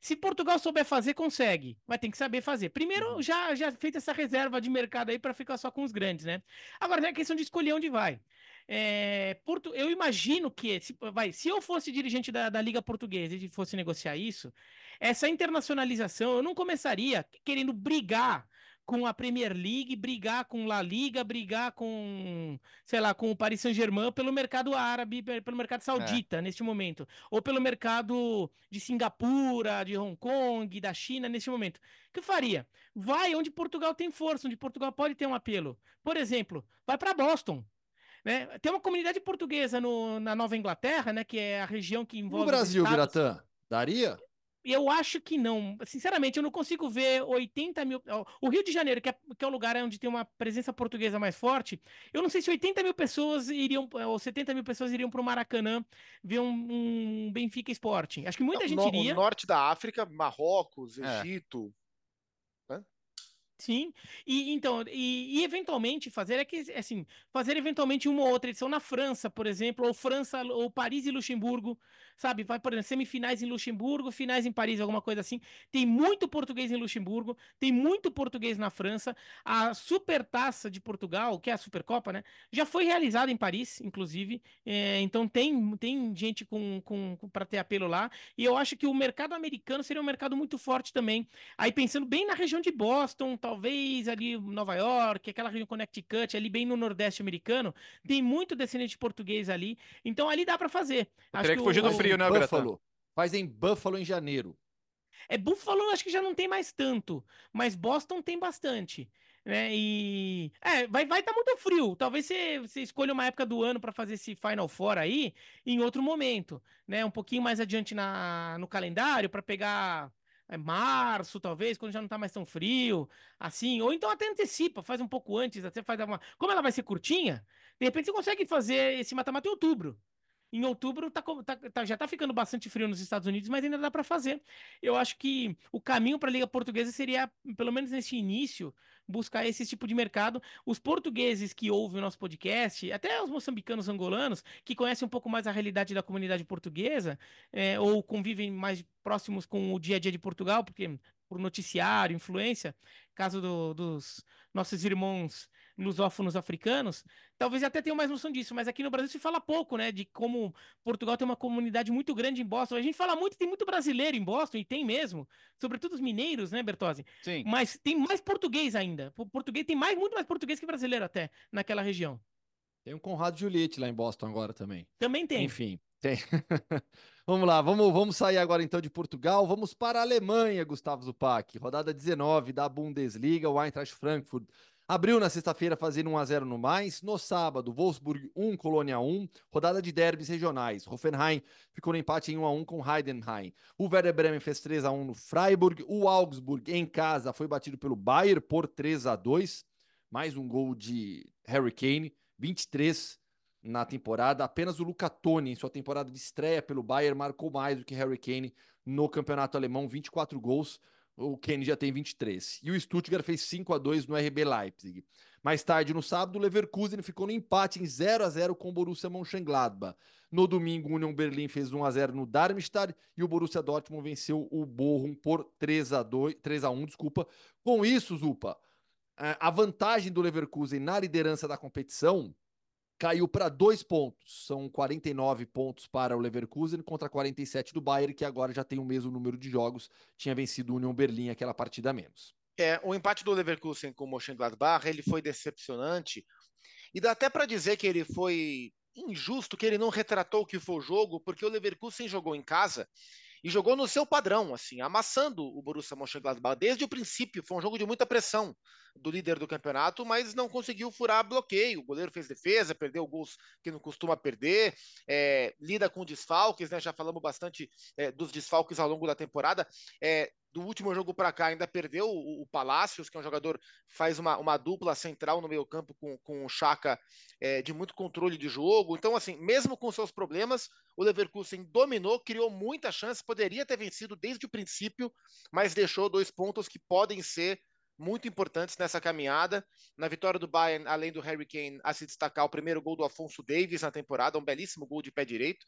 Speaker 5: Se Portugal souber fazer, consegue. Vai ter que saber fazer. Primeiro, uhum. já, já feita essa reserva de mercado aí para ficar só com os grandes, né? Agora é questão de escolher onde vai. É, Porto, eu imagino que, se, vai, se eu fosse dirigente da, da Liga Portuguesa e fosse negociar isso, essa internacionalização eu não começaria querendo brigar com a Premier League, brigar com La Liga, brigar com, sei lá, com o Paris Saint-Germain pelo mercado árabe, pelo mercado é. saudita é. neste momento, ou pelo mercado de Singapura, de Hong Kong, da China neste momento. O que faria? Vai onde Portugal tem força, onde Portugal pode ter um apelo. Por exemplo, vai para Boston. Né? Tem uma comunidade portuguesa no, na Nova Inglaterra, né, que é a região que envolve.
Speaker 2: No Brasil, Gratã, daria?
Speaker 5: Eu acho que não. Sinceramente, eu não consigo ver 80 mil. O Rio de Janeiro, que é, que é o lugar onde tem uma presença portuguesa mais forte, eu não sei se 80 mil pessoas iriam, ou 70 mil pessoas iriam para o Maracanã ver um, um, Benfica Sporting. Acho que muita gente iria.
Speaker 4: O norte da África, Marrocos, é. Egito. É.
Speaker 5: Sim, e então, e, e, eventualmente fazer é que assim, fazer eventualmente uma ou outra edição na França, por exemplo, ou França, ou Paris e Luxemburgo, sabe? Vai, por exemplo, semifinais em Luxemburgo, finais em Paris, alguma coisa assim. Tem muito português em Luxemburgo, tem muito português na França. A Supertaça de Portugal, que é a Supercopa, né? Já foi realizada em Paris, inclusive. É, então tem, tem gente com, com, com para ter apelo lá. E eu acho que o mercado americano seria um mercado muito forte também. Aí pensando bem na região de Boston, talvez ali Nova York, aquela região Connecticut, ali bem no Nordeste americano, tem muito descendente português ali. Então ali dá para fazer.
Speaker 3: Acho que, que fugir do frio, né,
Speaker 2: Buffalo. Faz em Buffalo em janeiro.
Speaker 5: É Buffalo, acho que já não tem mais tanto, mas Boston tem bastante. Né? E é, vai vai estar tá muito frio. Talvez você, você escolha uma época do ano para fazer esse Final Four aí em outro momento, né? Um pouquinho mais adiante na, no calendário para pegar é março, talvez, quando já não tá mais tão frio, assim, ou então até antecipa, faz um pouco antes, até faz uma. Como ela vai ser curtinha, de repente você consegue fazer esse mata-mata em outubro. Em outubro tá, tá, tá, já tá ficando bastante frio nos Estados Unidos, mas ainda dá para fazer. Eu acho que o caminho para a Liga Portuguesa seria, pelo menos nesse início, buscar esse tipo de mercado. Os portugueses que ouvem o nosso podcast, até os moçambicanos angolanos, que conhecem um pouco mais a realidade da comunidade portuguesa, é, ou convivem mais próximos com o dia a dia de Portugal, porque por noticiário, influência, caso do, dos nossos irmãos lusófonos africanos, talvez até tenham mais noção disso, mas aqui no Brasil se fala pouco, né, de como Portugal tem uma comunidade muito grande em Boston. A gente fala muito, tem muito brasileiro em Boston, e tem mesmo, sobretudo os mineiros, né, Bertozzi?
Speaker 3: Sim.
Speaker 5: Mas tem mais português ainda. Português tem mais, muito mais português que brasileiro até, naquela região.
Speaker 2: Tem um Conrado Juliette lá em Boston agora também.
Speaker 5: Também tem.
Speaker 2: Enfim, tem. *laughs* vamos lá, vamos, vamos sair agora então de Portugal, vamos para a Alemanha, Gustavo Zupac. Rodada 19 da Bundesliga, o Eintracht Frankfurt Abriu na sexta-feira fazendo 1 a 0 no mais. No sábado, Wolfsburg 1, Colônia 1. Rodada de derbys regionais. Hoffenheim ficou no empate em 1 a 1 com Heidenheim. O Werder Bremen fez 3 a 1 no Freiburg. O Augsburg em casa foi batido pelo Bayern por 3 a 2. Mais um gol de Harry Kane, 23 na temporada. Apenas o Luca Toni, em sua temporada de estreia pelo Bayern, marcou mais do que Harry Kane no campeonato alemão, 24 gols. O Kenny já tem 23. E o Stuttgart fez 5 a 2 no RB Leipzig. Mais tarde, no sábado, o Leverkusen ficou no empate em 0 a 0 com o Borussia Mönchengladbach. No domingo, o Union Berlin fez 1 a 0 no Darmstadt e o Borussia Dortmund venceu o Bochum por 3 a 2, 3 a 1, desculpa. Com isso, Zupa, a vantagem do Leverkusen na liderança da competição caiu para dois pontos. São 49 pontos para o Leverkusen contra 47 do Bayern, que agora já tem o mesmo número de jogos, tinha vencido o Union Berlim aquela partida a menos.
Speaker 4: É, o empate do Leverkusen com o Mönchengladbach, ele foi decepcionante. E dá até para dizer que ele foi injusto, que ele não retratou o que foi o jogo, porque o Leverkusen jogou em casa e jogou no seu padrão, assim, amassando o Borussia Mönchengladbach desde o princípio. Foi um jogo de muita pressão do líder do campeonato, mas não conseguiu furar bloqueio. O goleiro fez defesa, perdeu gols que não costuma perder, é, lida com desfalques, né? Já falamos bastante é, dos desfalques ao longo da temporada. É, do último jogo para cá ainda perdeu o, o Palácios, que é um jogador faz uma, uma dupla central no meio campo com, com o Chaka é, de muito controle de jogo. Então, assim, mesmo com seus problemas, o Leverkusen dominou, criou muita chance, poderia ter vencido desde o princípio, mas deixou dois pontos que podem ser muito importantes nessa caminhada. Na vitória do Bayern, além do Harry Kane, a se destacar o primeiro gol do Afonso Davis na temporada, um belíssimo gol de pé direito.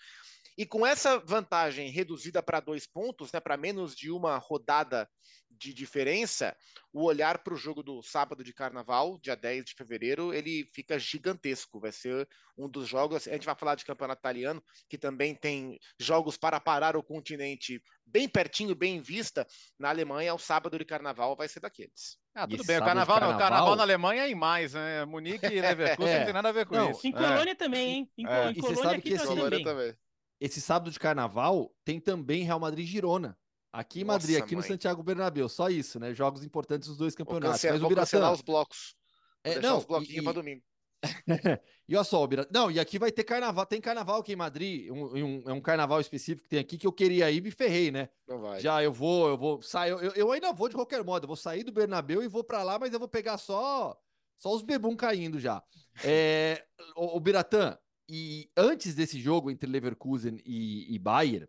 Speaker 4: E com essa vantagem reduzida para dois pontos, né, para menos de uma rodada de diferença, o olhar para o jogo do sábado de carnaval, dia 10 de fevereiro, ele fica gigantesco. Vai ser um dos jogos. A gente vai falar de campeonato italiano, que também tem jogos para parar o continente bem pertinho, bem em vista. Na Alemanha, o sábado de carnaval vai ser daqueles.
Speaker 3: Ah, tudo bem. O carnaval, carnaval... carnaval na Alemanha é em mais, né? Munique e *laughs* Leverkusen é. não tem nada a ver com não, isso.
Speaker 5: Em Colônia é. também, hein? Em, é. em Colônia aqui também. também.
Speaker 2: Esse sábado de carnaval tem também Real Madrid Girona. Aqui em Madrid, aqui mãe. no Santiago Bernabéu, só isso, né? Jogos importantes dos dois campeonatos.
Speaker 4: Vou, Mas o Biratã... os blocos.
Speaker 2: é, não,
Speaker 4: os bloquinhos e, para domingo. *laughs*
Speaker 2: e olha só, o Biratã... Não, e aqui vai ter carnaval. Tem carnaval aqui em Madrid, um, um, é um carnaval específico que tem aqui que eu queria ir e me ferrei, né?
Speaker 4: Não vai.
Speaker 2: Já eu vou, eu vou sair. Eu, eu ainda vou de qualquer modo. Eu vou sair do Bernabéu e vou para lá, mas eu vou pegar só só os bebum caindo já. É, o, o Biratã, e antes desse jogo entre Leverkusen e, e Bayern,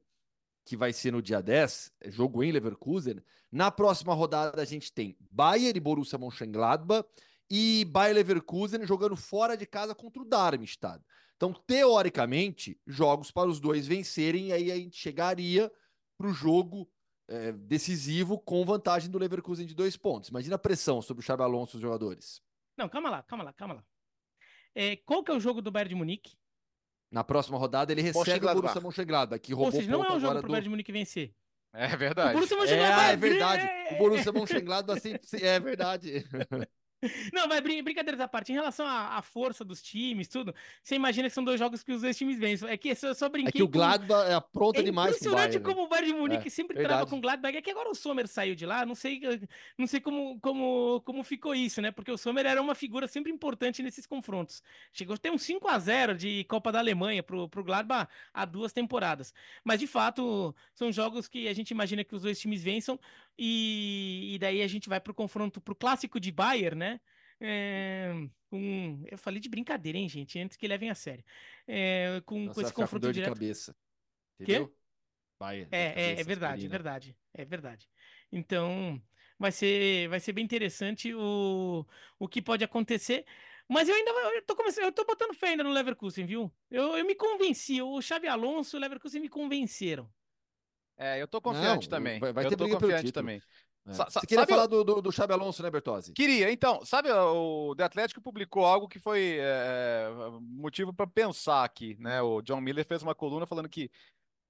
Speaker 2: que vai ser no dia 10, é jogo em Leverkusen. Na próxima rodada a gente tem Bayern e Borussia Mönchengladbach e Bayern Leverkusen jogando fora de casa contra o Darmstadt. Então, teoricamente, jogos para os dois vencerem e aí a gente chegaria para o jogo é, decisivo com vantagem do Leverkusen de dois pontos. Imagina a pressão sobre o Xabi Alonso e os jogadores.
Speaker 5: Não, calma lá, calma lá, calma lá. É, qual que é o jogo do Bayern de Munique?
Speaker 2: Na próxima rodada ele recebe o Borussia Mönchengladbach, que roubou Ou seja,
Speaker 5: não é um jogo pro do... Bayern de Munique vencer.
Speaker 3: É verdade. O
Speaker 2: Borussia Mönchengladbach é, é verdade. É... O Borussia Mönchengladbach *laughs* assim, é verdade.
Speaker 5: Não, mas brin brincadeiras à parte, em relação à, à, força dos times, tudo, você imagina que são dois jogos que os dois times vencem. É que eu só brinquei. É
Speaker 2: que o Gladbach com... é apronta
Speaker 5: é
Speaker 2: demais
Speaker 5: o Bayern. como o Bayern de Munique é, sempre verdade. trava com o Gladbach. É que agora o Sommer saiu de lá, não sei, não sei como, como, como ficou isso, né? Porque o Sommer era uma figura sempre importante nesses confrontos. Chegou a ter um 5 a 0 de Copa da Alemanha pro, pro Gladbach há duas temporadas. Mas, de fato, são jogos que a gente imagina que os dois times vençam e, e daí a gente vai pro confronto, pro clássico de Bayern, né? É, eu falei de brincadeira, hein, gente? Antes que levem a sério. É, com, Nossa, com esse confronto com direto.
Speaker 2: De cabeça. Entendeu?
Speaker 5: Bayern, é, é, é verdade, é verdade, é verdade. Então, vai ser, vai ser bem interessante o, o que pode acontecer. Mas eu ainda eu tô começando, eu tô botando fé ainda no Leverkusen, viu? Eu, eu me convenci, o Xabi Alonso e o Leverkusen me convenceram.
Speaker 3: É, eu tô confiante Não, também. Vai, vai eu ter tô confiante também.
Speaker 2: É. Você queria falar do, do, do Xabi Alonso, né, Bertozzi?
Speaker 3: Queria. Então, sabe, o The Atlético publicou algo que foi é, motivo para pensar aqui, né? O John Miller fez uma coluna falando que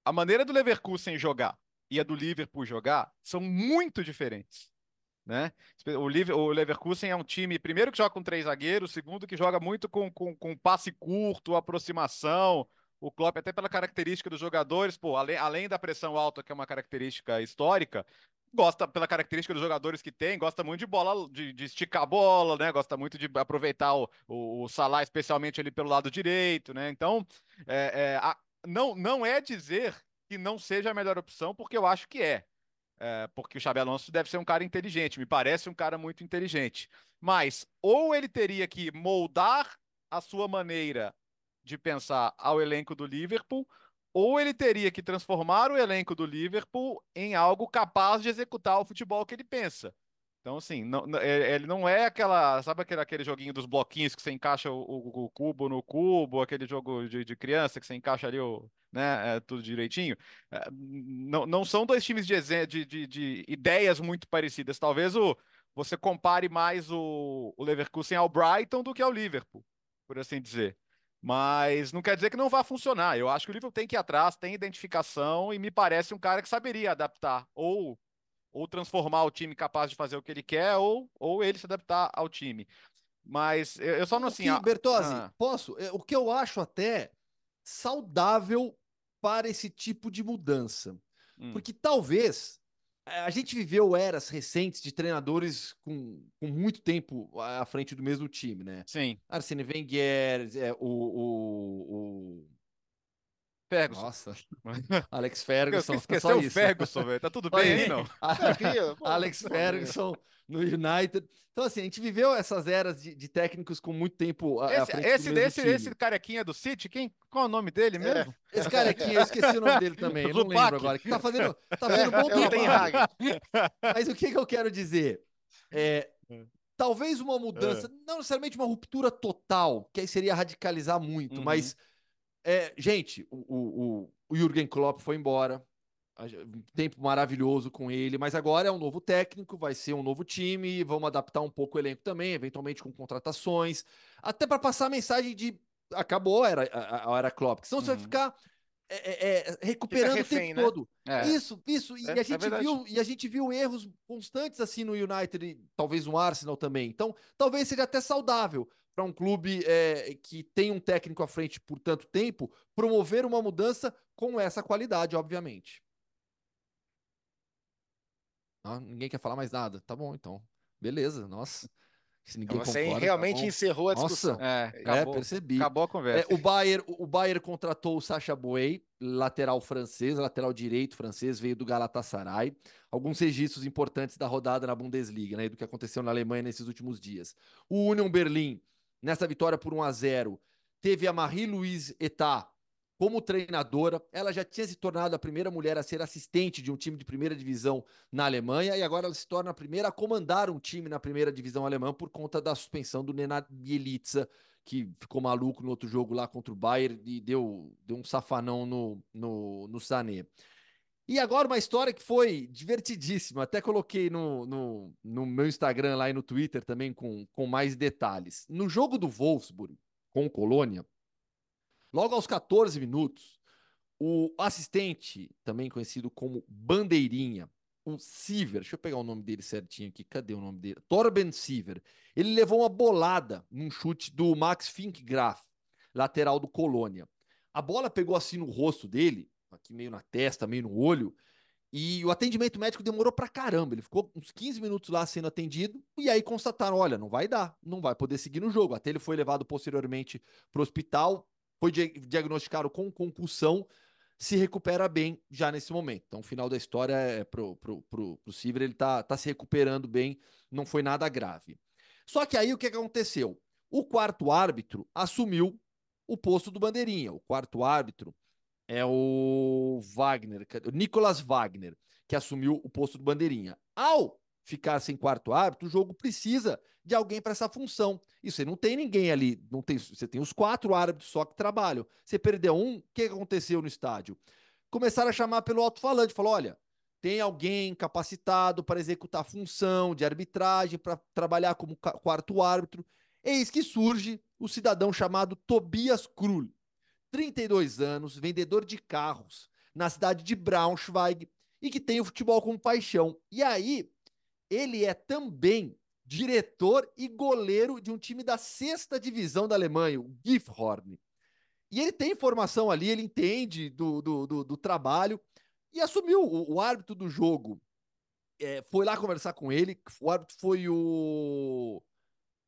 Speaker 3: a maneira do Leverkusen jogar e a do Liverpool jogar são muito diferentes. Né? O, Leverkusen é um time, primeiro que joga com três zagueiros, segundo que joga muito com, com, com passe curto, aproximação, o Klopp, até pela característica dos jogadores, pô, além, além da pressão alta, que é uma característica histórica, gosta pela característica dos jogadores que tem, gosta muito de bola, de, de esticar a bola, né? Gosta muito de aproveitar o, o, o Salah, especialmente ali pelo lado direito, né? Então, é, é, a, não, não é dizer que não seja a melhor opção, porque eu acho que é. é. porque o Xabi Alonso deve ser um cara inteligente, me parece um cara muito inteligente. Mas ou ele teria que moldar a sua maneira de pensar ao elenco do Liverpool, ou ele teria que transformar o elenco do Liverpool em algo capaz de executar o futebol que ele pensa. Então, assim, não, é, ele não é aquela, sabe aquele, aquele joguinho dos bloquinhos que você encaixa o, o, o cubo no cubo, aquele jogo de, de, criança que você encaixa ali o, né, é, tudo direitinho. É, não, não são dois times de, de, de, de ideias muito parecidas. Talvez o, você compare mais o, o Leverkusen ao Brighton do que ao Liverpool, por assim dizer. Mas não quer dizer que não vá funcionar. Eu acho que o Liverpool tem que ir atrás, tem identificação e me parece um cara que saberia adaptar ou ou transformar o time capaz de fazer o que ele quer ou, ou ele se adaptar ao time. Mas eu só não assim.
Speaker 2: Que, Bertozzi, ah. posso? É, o que eu acho até saudável para esse tipo de mudança. Hum. Porque talvez a gente viveu eras recentes de treinadores com, com muito tempo à frente do mesmo time, né?
Speaker 3: Sim.
Speaker 2: Arsene Wenger, é, o, o, o...
Speaker 3: Ferguson.
Speaker 2: Nossa. *laughs* Alex Ferguson.
Speaker 3: Esqueceu o Ferguson, velho. Tá tudo bem aí, não? *laughs*
Speaker 2: Alex Ferguson no United. Então, assim, a gente viveu essas eras de, de técnicos com muito tempo
Speaker 3: à, esse, esse, esse, esse carequinha do City, quem, qual é o nome dele mesmo?
Speaker 2: É. Esse carequinha, eu esqueci o nome dele também, eu não lembro agora. Que tá fazendo, tá fazendo bom
Speaker 4: é,
Speaker 2: trabalho. *laughs* Mas o que, que eu quero dizer? É, talvez uma mudança, é. não necessariamente uma ruptura total, que aí seria radicalizar muito, uhum. mas, é, gente, o, o, o Jürgen Klopp foi embora, um tempo maravilhoso com ele, mas agora é um novo técnico, vai ser um novo time, vamos adaptar um pouco o elenco também, eventualmente com contratações, até para passar a mensagem de acabou a era, a, a era Klopp, senão uhum. você vai uhum. ficar é, é, é recuperando refém, o tempo né? todo. É. Isso, isso. E, é, a gente viu, e a gente viu erros constantes assim no United, talvez no Arsenal também. Então, talvez seja até saudável para um clube é, que tem um técnico à frente por tanto tempo promover uma mudança com essa qualidade, obviamente. Ah, ninguém quer falar mais nada. Tá bom, então. Beleza, nossa.
Speaker 4: Se ninguém Você concorda, tá realmente tá encerrou a discussão.
Speaker 2: Nossa, é, é acabou, é, percebi.
Speaker 3: Acabou a conversa.
Speaker 2: É, o, Bayern, o Bayern contratou o Sacha Boey, lateral francês, lateral direito francês, veio do Galatasaray. Alguns registros importantes da rodada na Bundesliga, né, do que aconteceu na Alemanha nesses últimos dias. O Union Berlim, nessa vitória por 1 a 0 teve a Marie-Louise Etat, como treinadora, ela já tinha se tornado a primeira mulher a ser assistente de um time de primeira divisão na Alemanha e agora ela se torna a primeira a comandar um time na primeira divisão alemã por conta da suspensão do Nenad Bielitsa, que ficou maluco no outro jogo lá contra o Bayern e deu, deu um safanão no, no, no Sané. E agora uma história que foi divertidíssima, até coloquei no, no, no meu Instagram lá e no Twitter também com, com mais detalhes. No jogo do Wolfsburg com o Colônia, Logo aos 14 minutos, o assistente, também conhecido como Bandeirinha, o Siver, deixa eu pegar o nome dele certinho aqui, cadê o nome dele? Torben Siver. Ele levou uma bolada num chute do Max Finkgraf, lateral do Colônia. A bola pegou assim no rosto dele, aqui meio na testa, meio no olho, e o atendimento médico demorou pra caramba. Ele ficou uns 15 minutos lá sendo atendido, e aí constataram: olha, não vai dar, não vai poder seguir no jogo. Até ele foi levado posteriormente para o hospital, foi diagnosticado com concussão, se recupera bem já nesse momento. Então, o final da história é pro, pro, pro, pro Silver, ele tá, tá se recuperando bem, não foi nada grave. Só que aí o que aconteceu? O quarto árbitro assumiu o posto do Bandeirinha. O quarto árbitro é o Wagner, o Nicolas Wagner, que assumiu o posto do Bandeirinha. Ao ficar sem quarto árbitro, o jogo precisa de alguém para essa função. E você não tem ninguém ali, não tem, você tem os quatro árbitros só que trabalham. Você perdeu um, o que aconteceu no estádio? Começaram a chamar pelo alto-falante, falou: olha, tem alguém capacitado para executar a função de arbitragem, para trabalhar como quarto árbitro. Eis que surge o cidadão chamado Tobias Krull, 32 anos, vendedor de carros na cidade de Braunschweig e que tem o futebol como paixão. E aí, ele é também diretor e goleiro de um time da sexta divisão da Alemanha, o Gifhorn. E ele tem formação ali, ele entende do, do, do, do trabalho e assumiu o, o árbitro do jogo. É, foi lá conversar com ele. O árbitro foi o.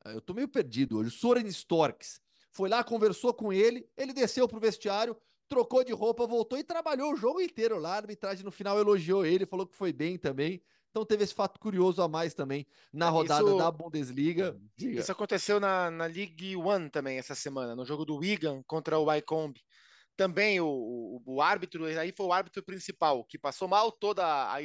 Speaker 2: Eu tô meio perdido hoje. O Soren Storks. Foi lá, conversou com ele. Ele desceu pro vestiário, trocou de roupa, voltou e trabalhou o jogo inteiro lá. A arbitragem no final elogiou ele, falou que foi bem também. Então teve esse fato curioso a mais também na rodada isso, da Bundesliga.
Speaker 4: Diga. Isso aconteceu na, na League One também essa semana, no jogo do Wigan contra o Wycombe. também o, o, o, árbitro, aí foi o árbitro principal, que passou mal, toda a,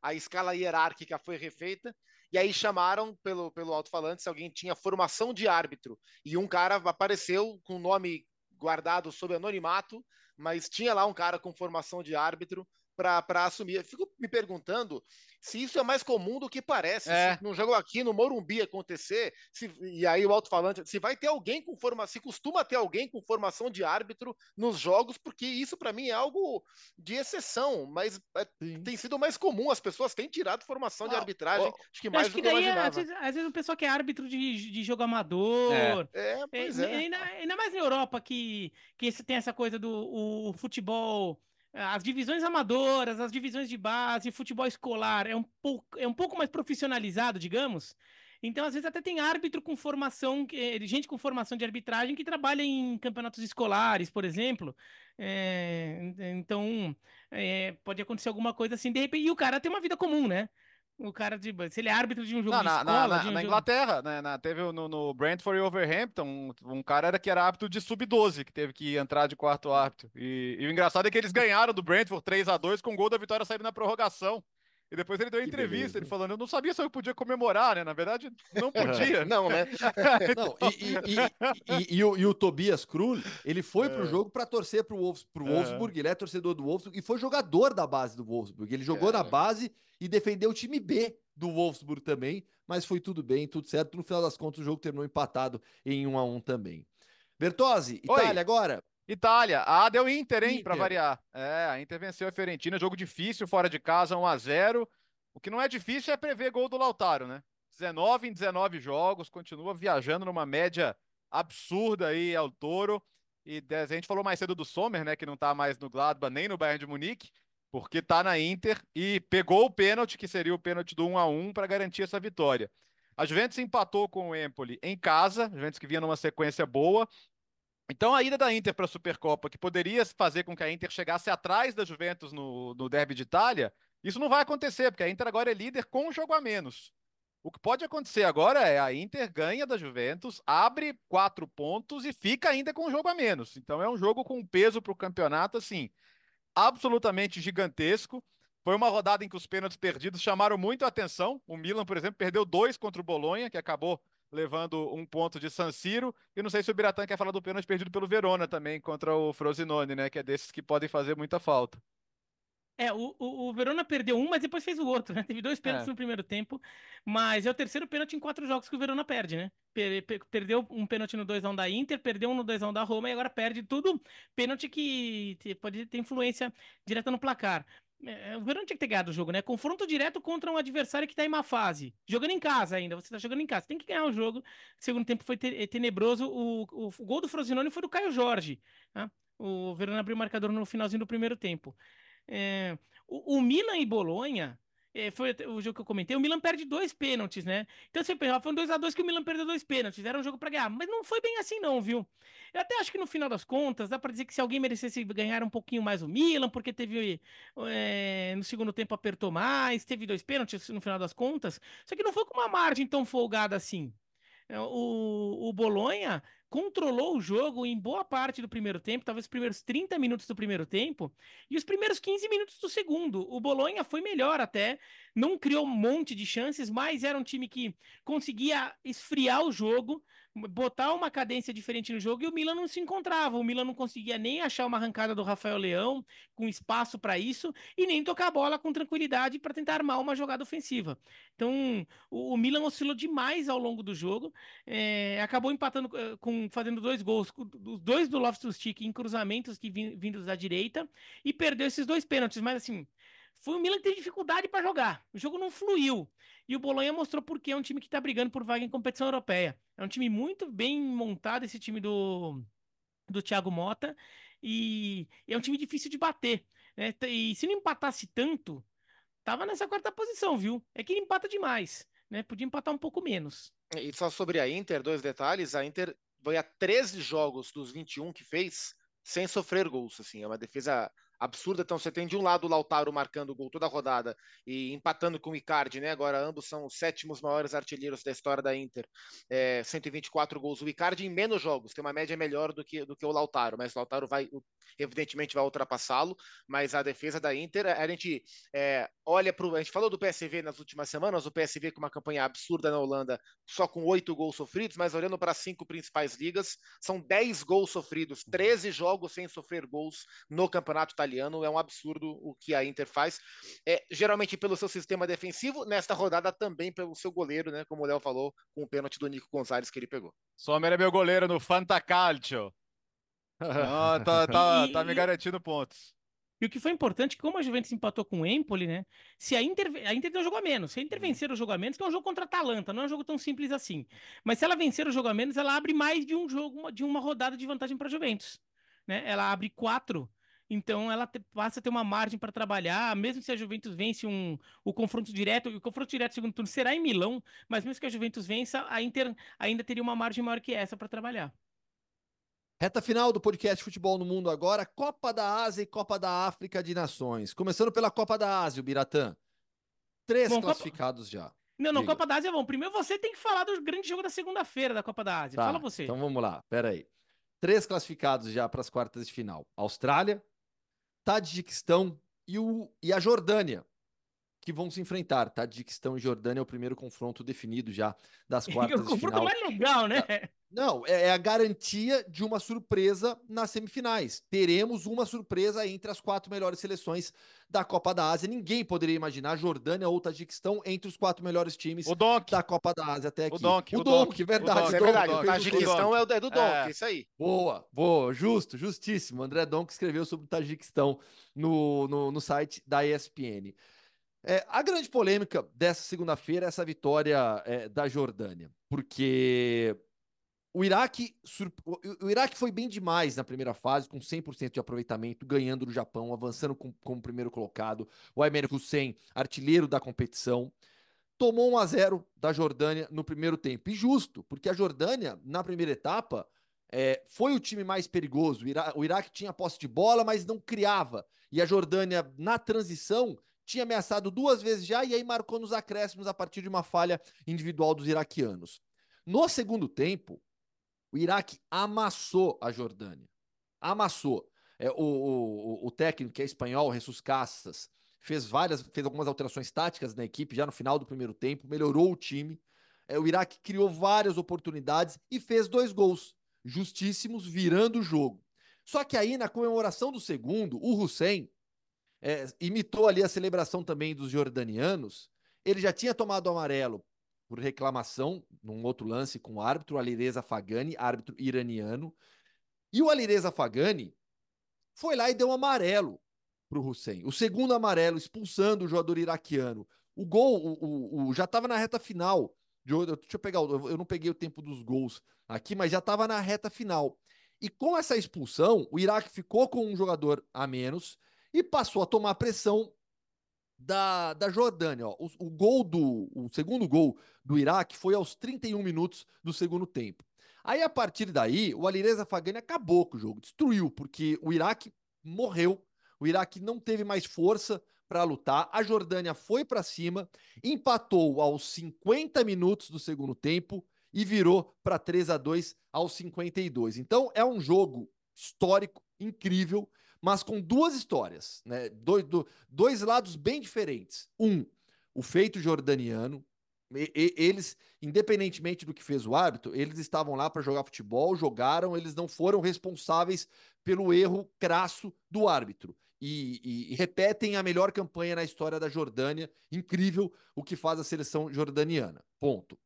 Speaker 4: a escala hierárquica foi refeita, e aí chamaram pelo, pelo alto-falante se alguém tinha formação de árbitro. E um cara apareceu com o nome guardado sob anonimato, mas tinha lá um cara com formação de árbitro para assumir. Eu fico me perguntando se isso é mais comum do que parece. É. Se num jogo aqui no Morumbi acontecer, se, e aí o alto-falante, se vai ter alguém com formação, se costuma ter alguém com formação de árbitro nos jogos, porque isso para mim é algo de exceção, mas é, tem sido mais comum. As pessoas têm tirado formação de arbitragem, oh, acho que mais acho do que, daí, eu
Speaker 5: Às vezes, às vezes, o pessoal que é árbitro de, de jogo amador. É,
Speaker 4: é pois é.
Speaker 5: Ainda, ainda mais na Europa que, que tem essa coisa do o futebol as divisões amadoras, as divisões de base, futebol escolar é um pouco, é um pouco mais profissionalizado, digamos. Então, às vezes, até tem árbitro com formação, gente com formação de arbitragem que trabalha em campeonatos escolares, por exemplo. É, então, é, pode acontecer alguma coisa assim, de repente, e o cara tem uma vida comum, né? O cara de. Se ele é árbitro de um jogo não, de
Speaker 3: na,
Speaker 5: escola.
Speaker 3: Na, um na Inglaterra, né, na, teve no, no Brentford e Overhampton, um, um, cara era que era árbitro de sub-12, que teve que entrar de quarto árbitro. E, e, o engraçado é que eles ganharam do Brentford 3 a 2 com o gol da vitória saindo na prorrogação. E depois ele deu uma entrevista, ele falando, eu não sabia se eu podia comemorar, né? Na verdade, não *laughs* podia.
Speaker 4: não, né? *laughs*
Speaker 2: não, e, e, e, o, e, o, Tobias Krul, ele foi é. pro jogo para torcer pro, Wolfs, pro é. Wolfsburg, ele é torcedor do Wolfsburg, e foi jogador da base do Wolfsburg. Ele jogou é. na base e defendeu o time B do Wolfsburg também, mas foi tudo bem, tudo certo. No final das contas, o jogo terminou empatado em 1 a 1 também. Bertozzi, Itália Oi. agora.
Speaker 3: Itália. Ah, deu Inter, hein, para variar. É, a Inter venceu a Fiorentina, jogo difícil, fora de casa, 1 a 0 O que não é difícil é prever gol do Lautaro, né? 19 em 19 jogos, continua viajando numa média absurda aí ao Toro. E a gente falou mais cedo do Sommer, né, que não tá mais no Gladbach nem no Bayern de Munique, porque tá na Inter e pegou o pênalti, que seria o pênalti do 1 a 1 para garantir essa vitória. A Juventus empatou com o Empoli em casa, a Juventus que vinha numa sequência boa, então, a ida da Inter para a Supercopa, que poderia fazer com que a Inter chegasse atrás da Juventus no, no Derby de Itália, isso não vai acontecer, porque a Inter agora é líder com um jogo a menos. O que pode acontecer agora é a Inter ganha da Juventus, abre quatro pontos e fica ainda com um jogo a menos. Então, é um jogo com peso para o campeonato, assim, absolutamente gigantesco. Foi uma rodada em que os pênaltis perdidos chamaram muito a atenção. O Milan, por exemplo, perdeu dois contra o Bolonha, que acabou levando um ponto de San Siro. E não sei se o Biratan quer falar do pênalti perdido pelo Verona também contra o Frosinone, né? Que é desses que podem fazer muita falta.
Speaker 5: É, o, o, o Verona perdeu um, mas depois fez o outro, né? *laughs* Teve dois pênaltis é. no primeiro tempo, mas é o terceiro pênalti em quatro jogos que o Verona perde, né? Per, per, perdeu um pênalti no 2x1 da Inter, perdeu um no 2x1 da Roma e agora perde tudo. Pênalti que pode ter influência direta no placar. É, o Verão tinha que ter ganhado o jogo, né? Confronto direto contra um adversário que tá em má fase. Jogando em casa ainda, você tá jogando em casa. Tem que ganhar o jogo. Segundo tempo foi é, tenebroso. O, o, o gol do Frosinone foi do Caio Jorge. Tá? O Verão abriu o marcador no finalzinho do primeiro tempo. É, o, o Milan e Bolonha é, foi o jogo que eu comentei, o Milan perde dois pênaltis, né? Então você pensa, foi um 2x2 que o Milan perdeu dois pênaltis, era um jogo para ganhar, mas não foi bem assim não, viu? Eu até acho que no final das contas, dá para dizer que se alguém merecesse ganhar um pouquinho mais o Milan, porque teve é, no segundo tempo apertou mais, teve dois pênaltis no final das contas, só que não foi com uma margem tão folgada assim. É, o, o Bolonha controlou o jogo em boa parte do primeiro tempo, talvez os primeiros 30 minutos do primeiro tempo, e os primeiros 15 minutos do segundo. O Bolonha foi melhor até, não criou um monte de chances, mas era um time que conseguia esfriar o jogo, botar uma cadência diferente no jogo e o Milan não se encontrava. O Milan não conseguia nem achar uma arrancada do Rafael Leão com espaço para isso e nem tocar a bola com tranquilidade para tentar armar uma jogada ofensiva. Então, o, o Milan oscilou demais ao longo do jogo, é, acabou empatando eh, com fazendo dois gols, os dois do Loftus-Cheek em cruzamentos que vindos da direita e perdeu esses dois pênaltis, mas assim, foi o Milan que teve dificuldade para jogar. O jogo não fluiu. E o Bolonha mostrou porque é um time que está brigando por vaga em competição europeia. É um time muito bem montado, esse time do, do Thiago Mota. E é um time difícil de bater. Né? E se não empatasse tanto, tava nessa quarta posição, viu? É que ele empata demais. Né? Podia empatar um pouco menos.
Speaker 4: E só sobre a Inter, dois detalhes. A Inter foi a 13 jogos dos 21 que fez sem sofrer gols. Assim, é uma defesa absurda. Então você tem de um lado o Lautaro marcando o gol toda a rodada e empatando com o Icardi, né? Agora ambos são os sétimos maiores artilheiros da história da Inter. É, 124 gols. O Icardi em menos jogos, tem uma média melhor do que, do que o Lautaro, mas o Lautaro vai, evidentemente, vai ultrapassá-lo. Mas a defesa da Inter, a gente é, olha para A gente falou do PSV nas últimas semanas, o PSV com uma campanha absurda na Holanda, só com oito gols sofridos, mas olhando para as cinco principais ligas, são 10 gols sofridos, 13 jogos sem sofrer gols no campeonato italiano italiano. É um absurdo o que a Inter faz. É, geralmente pelo seu sistema defensivo, nesta rodada também pelo seu goleiro, né? Como o Léo falou, com o pênalti do Nico Gonzalez que ele pegou.
Speaker 3: Sommer é meu goleiro no Fantacalcio. *laughs* ah, tá, tá, tá me garantindo pontos.
Speaker 5: E o que foi importante, como a Juventus empatou com o Empoli, né? Se a Inter, a Inter deu um jogo a menos. Se a Inter uhum. vencer o jogo a menos, que é um jogo contra a Atalanta, não é um jogo tão simples assim. Mas se ela vencer o jogo a menos, ela abre mais de um jogo, de uma rodada de vantagem para a Juventus. Né? Ela abre quatro então ela te, passa a ter uma margem para trabalhar, mesmo se a Juventus vence um, o confronto direto, o confronto direto segundo turno será em Milão, mas mesmo que a Juventus vença, a Inter ainda teria uma margem maior que essa para trabalhar.
Speaker 2: Reta final do podcast Futebol no Mundo agora, Copa da Ásia e Copa da África de Nações. Começando pela Copa da Ásia, o Biratã. Três Bom, classificados Copa... já.
Speaker 5: Não, não, Diga. Copa da Ásia é bom. Primeiro você tem que falar do grande jogo da segunda-feira da Copa da Ásia. Tá, Fala você.
Speaker 2: Então vamos lá, pera aí. Três classificados já para as quartas de final. Austrália, Tadjiquistão e, o, e a Jordânia, que vão se enfrentar. Tadjiquistão e Jordânia é o primeiro confronto definido já das *laughs* quartas de final. O confronto
Speaker 5: mais legal, né?
Speaker 2: Não, é, é a garantia de uma surpresa nas semifinais. Teremos uma surpresa entre as quatro melhores seleções da Copa da Ásia. Ninguém poderia imaginar Jordânia ou Tajiquistão entre os quatro melhores times da Copa da Ásia até aqui.
Speaker 3: O Donk,
Speaker 2: o Donk, verdade. O
Speaker 4: Donk, é verdade, o Tajiquistão é, o, é do Donk, é. isso aí.
Speaker 2: Boa, boa, justo, justíssimo. André Donk escreveu sobre o Tajiquistão no, no, no site da ESPN. É, a grande polêmica dessa segunda-feira é essa vitória é, da Jordânia, porque o Iraque, o Iraque foi bem demais na primeira fase, com 100% de aproveitamento, ganhando do Japão, avançando com, como primeiro colocado. O Aymer Hussein, artilheiro da competição, tomou 1 a 0 da Jordânia no primeiro tempo. E justo, porque a Jordânia, na primeira etapa, é, foi o time mais perigoso. O Iraque tinha posse de bola, mas não criava. E a Jordânia, na transição, tinha ameaçado duas vezes já e aí marcou nos acréscimos a partir de uma falha individual dos iraquianos. No segundo tempo, o Iraque amassou a Jordânia. Amassou. É, o, o, o técnico, que é espanhol, Jesus Casas, fez várias, fez algumas alterações táticas na equipe já no final do primeiro tempo, melhorou o time. É, o Iraque criou várias oportunidades e fez dois gols justíssimos, virando o jogo. Só que aí, na comemoração do segundo, o Hussein é, imitou ali a celebração também dos jordanianos. Ele já tinha tomado amarelo por reclamação num outro lance com o árbitro Alireza Fagani, árbitro iraniano. E o Alireza Fagani foi lá e deu um amarelo para o Hussein. O segundo amarelo, expulsando o jogador iraquiano. O gol o, o, o já estava na reta final. Deixa eu pegar, eu não peguei o tempo dos gols aqui, mas já estava na reta final. E com essa expulsão, o Iraque ficou com um jogador a menos e passou a tomar pressão da, da Jordânia. Ó. O, o, gol do. O segundo gol do Iraque foi aos 31 minutos do segundo tempo. Aí, a partir daí, o Alireza Fagani acabou com o jogo, destruiu, porque o Iraque morreu. O Iraque não teve mais força para lutar. A Jordânia foi para cima, empatou aos 50 minutos do segundo tempo e virou para 3 a 2 aos 52. Então, é um jogo histórico, incrível mas com duas histórias, né? Dois, dois lados bem diferentes. Um, o feito jordaniano. E, e, eles, independentemente do que fez o árbitro, eles estavam lá para jogar futebol, jogaram, eles não foram responsáveis pelo erro crasso do árbitro. E, e, repetem a melhor campanha na história da Jordânia. Incrível o que faz a seleção jordaniana. Ponto.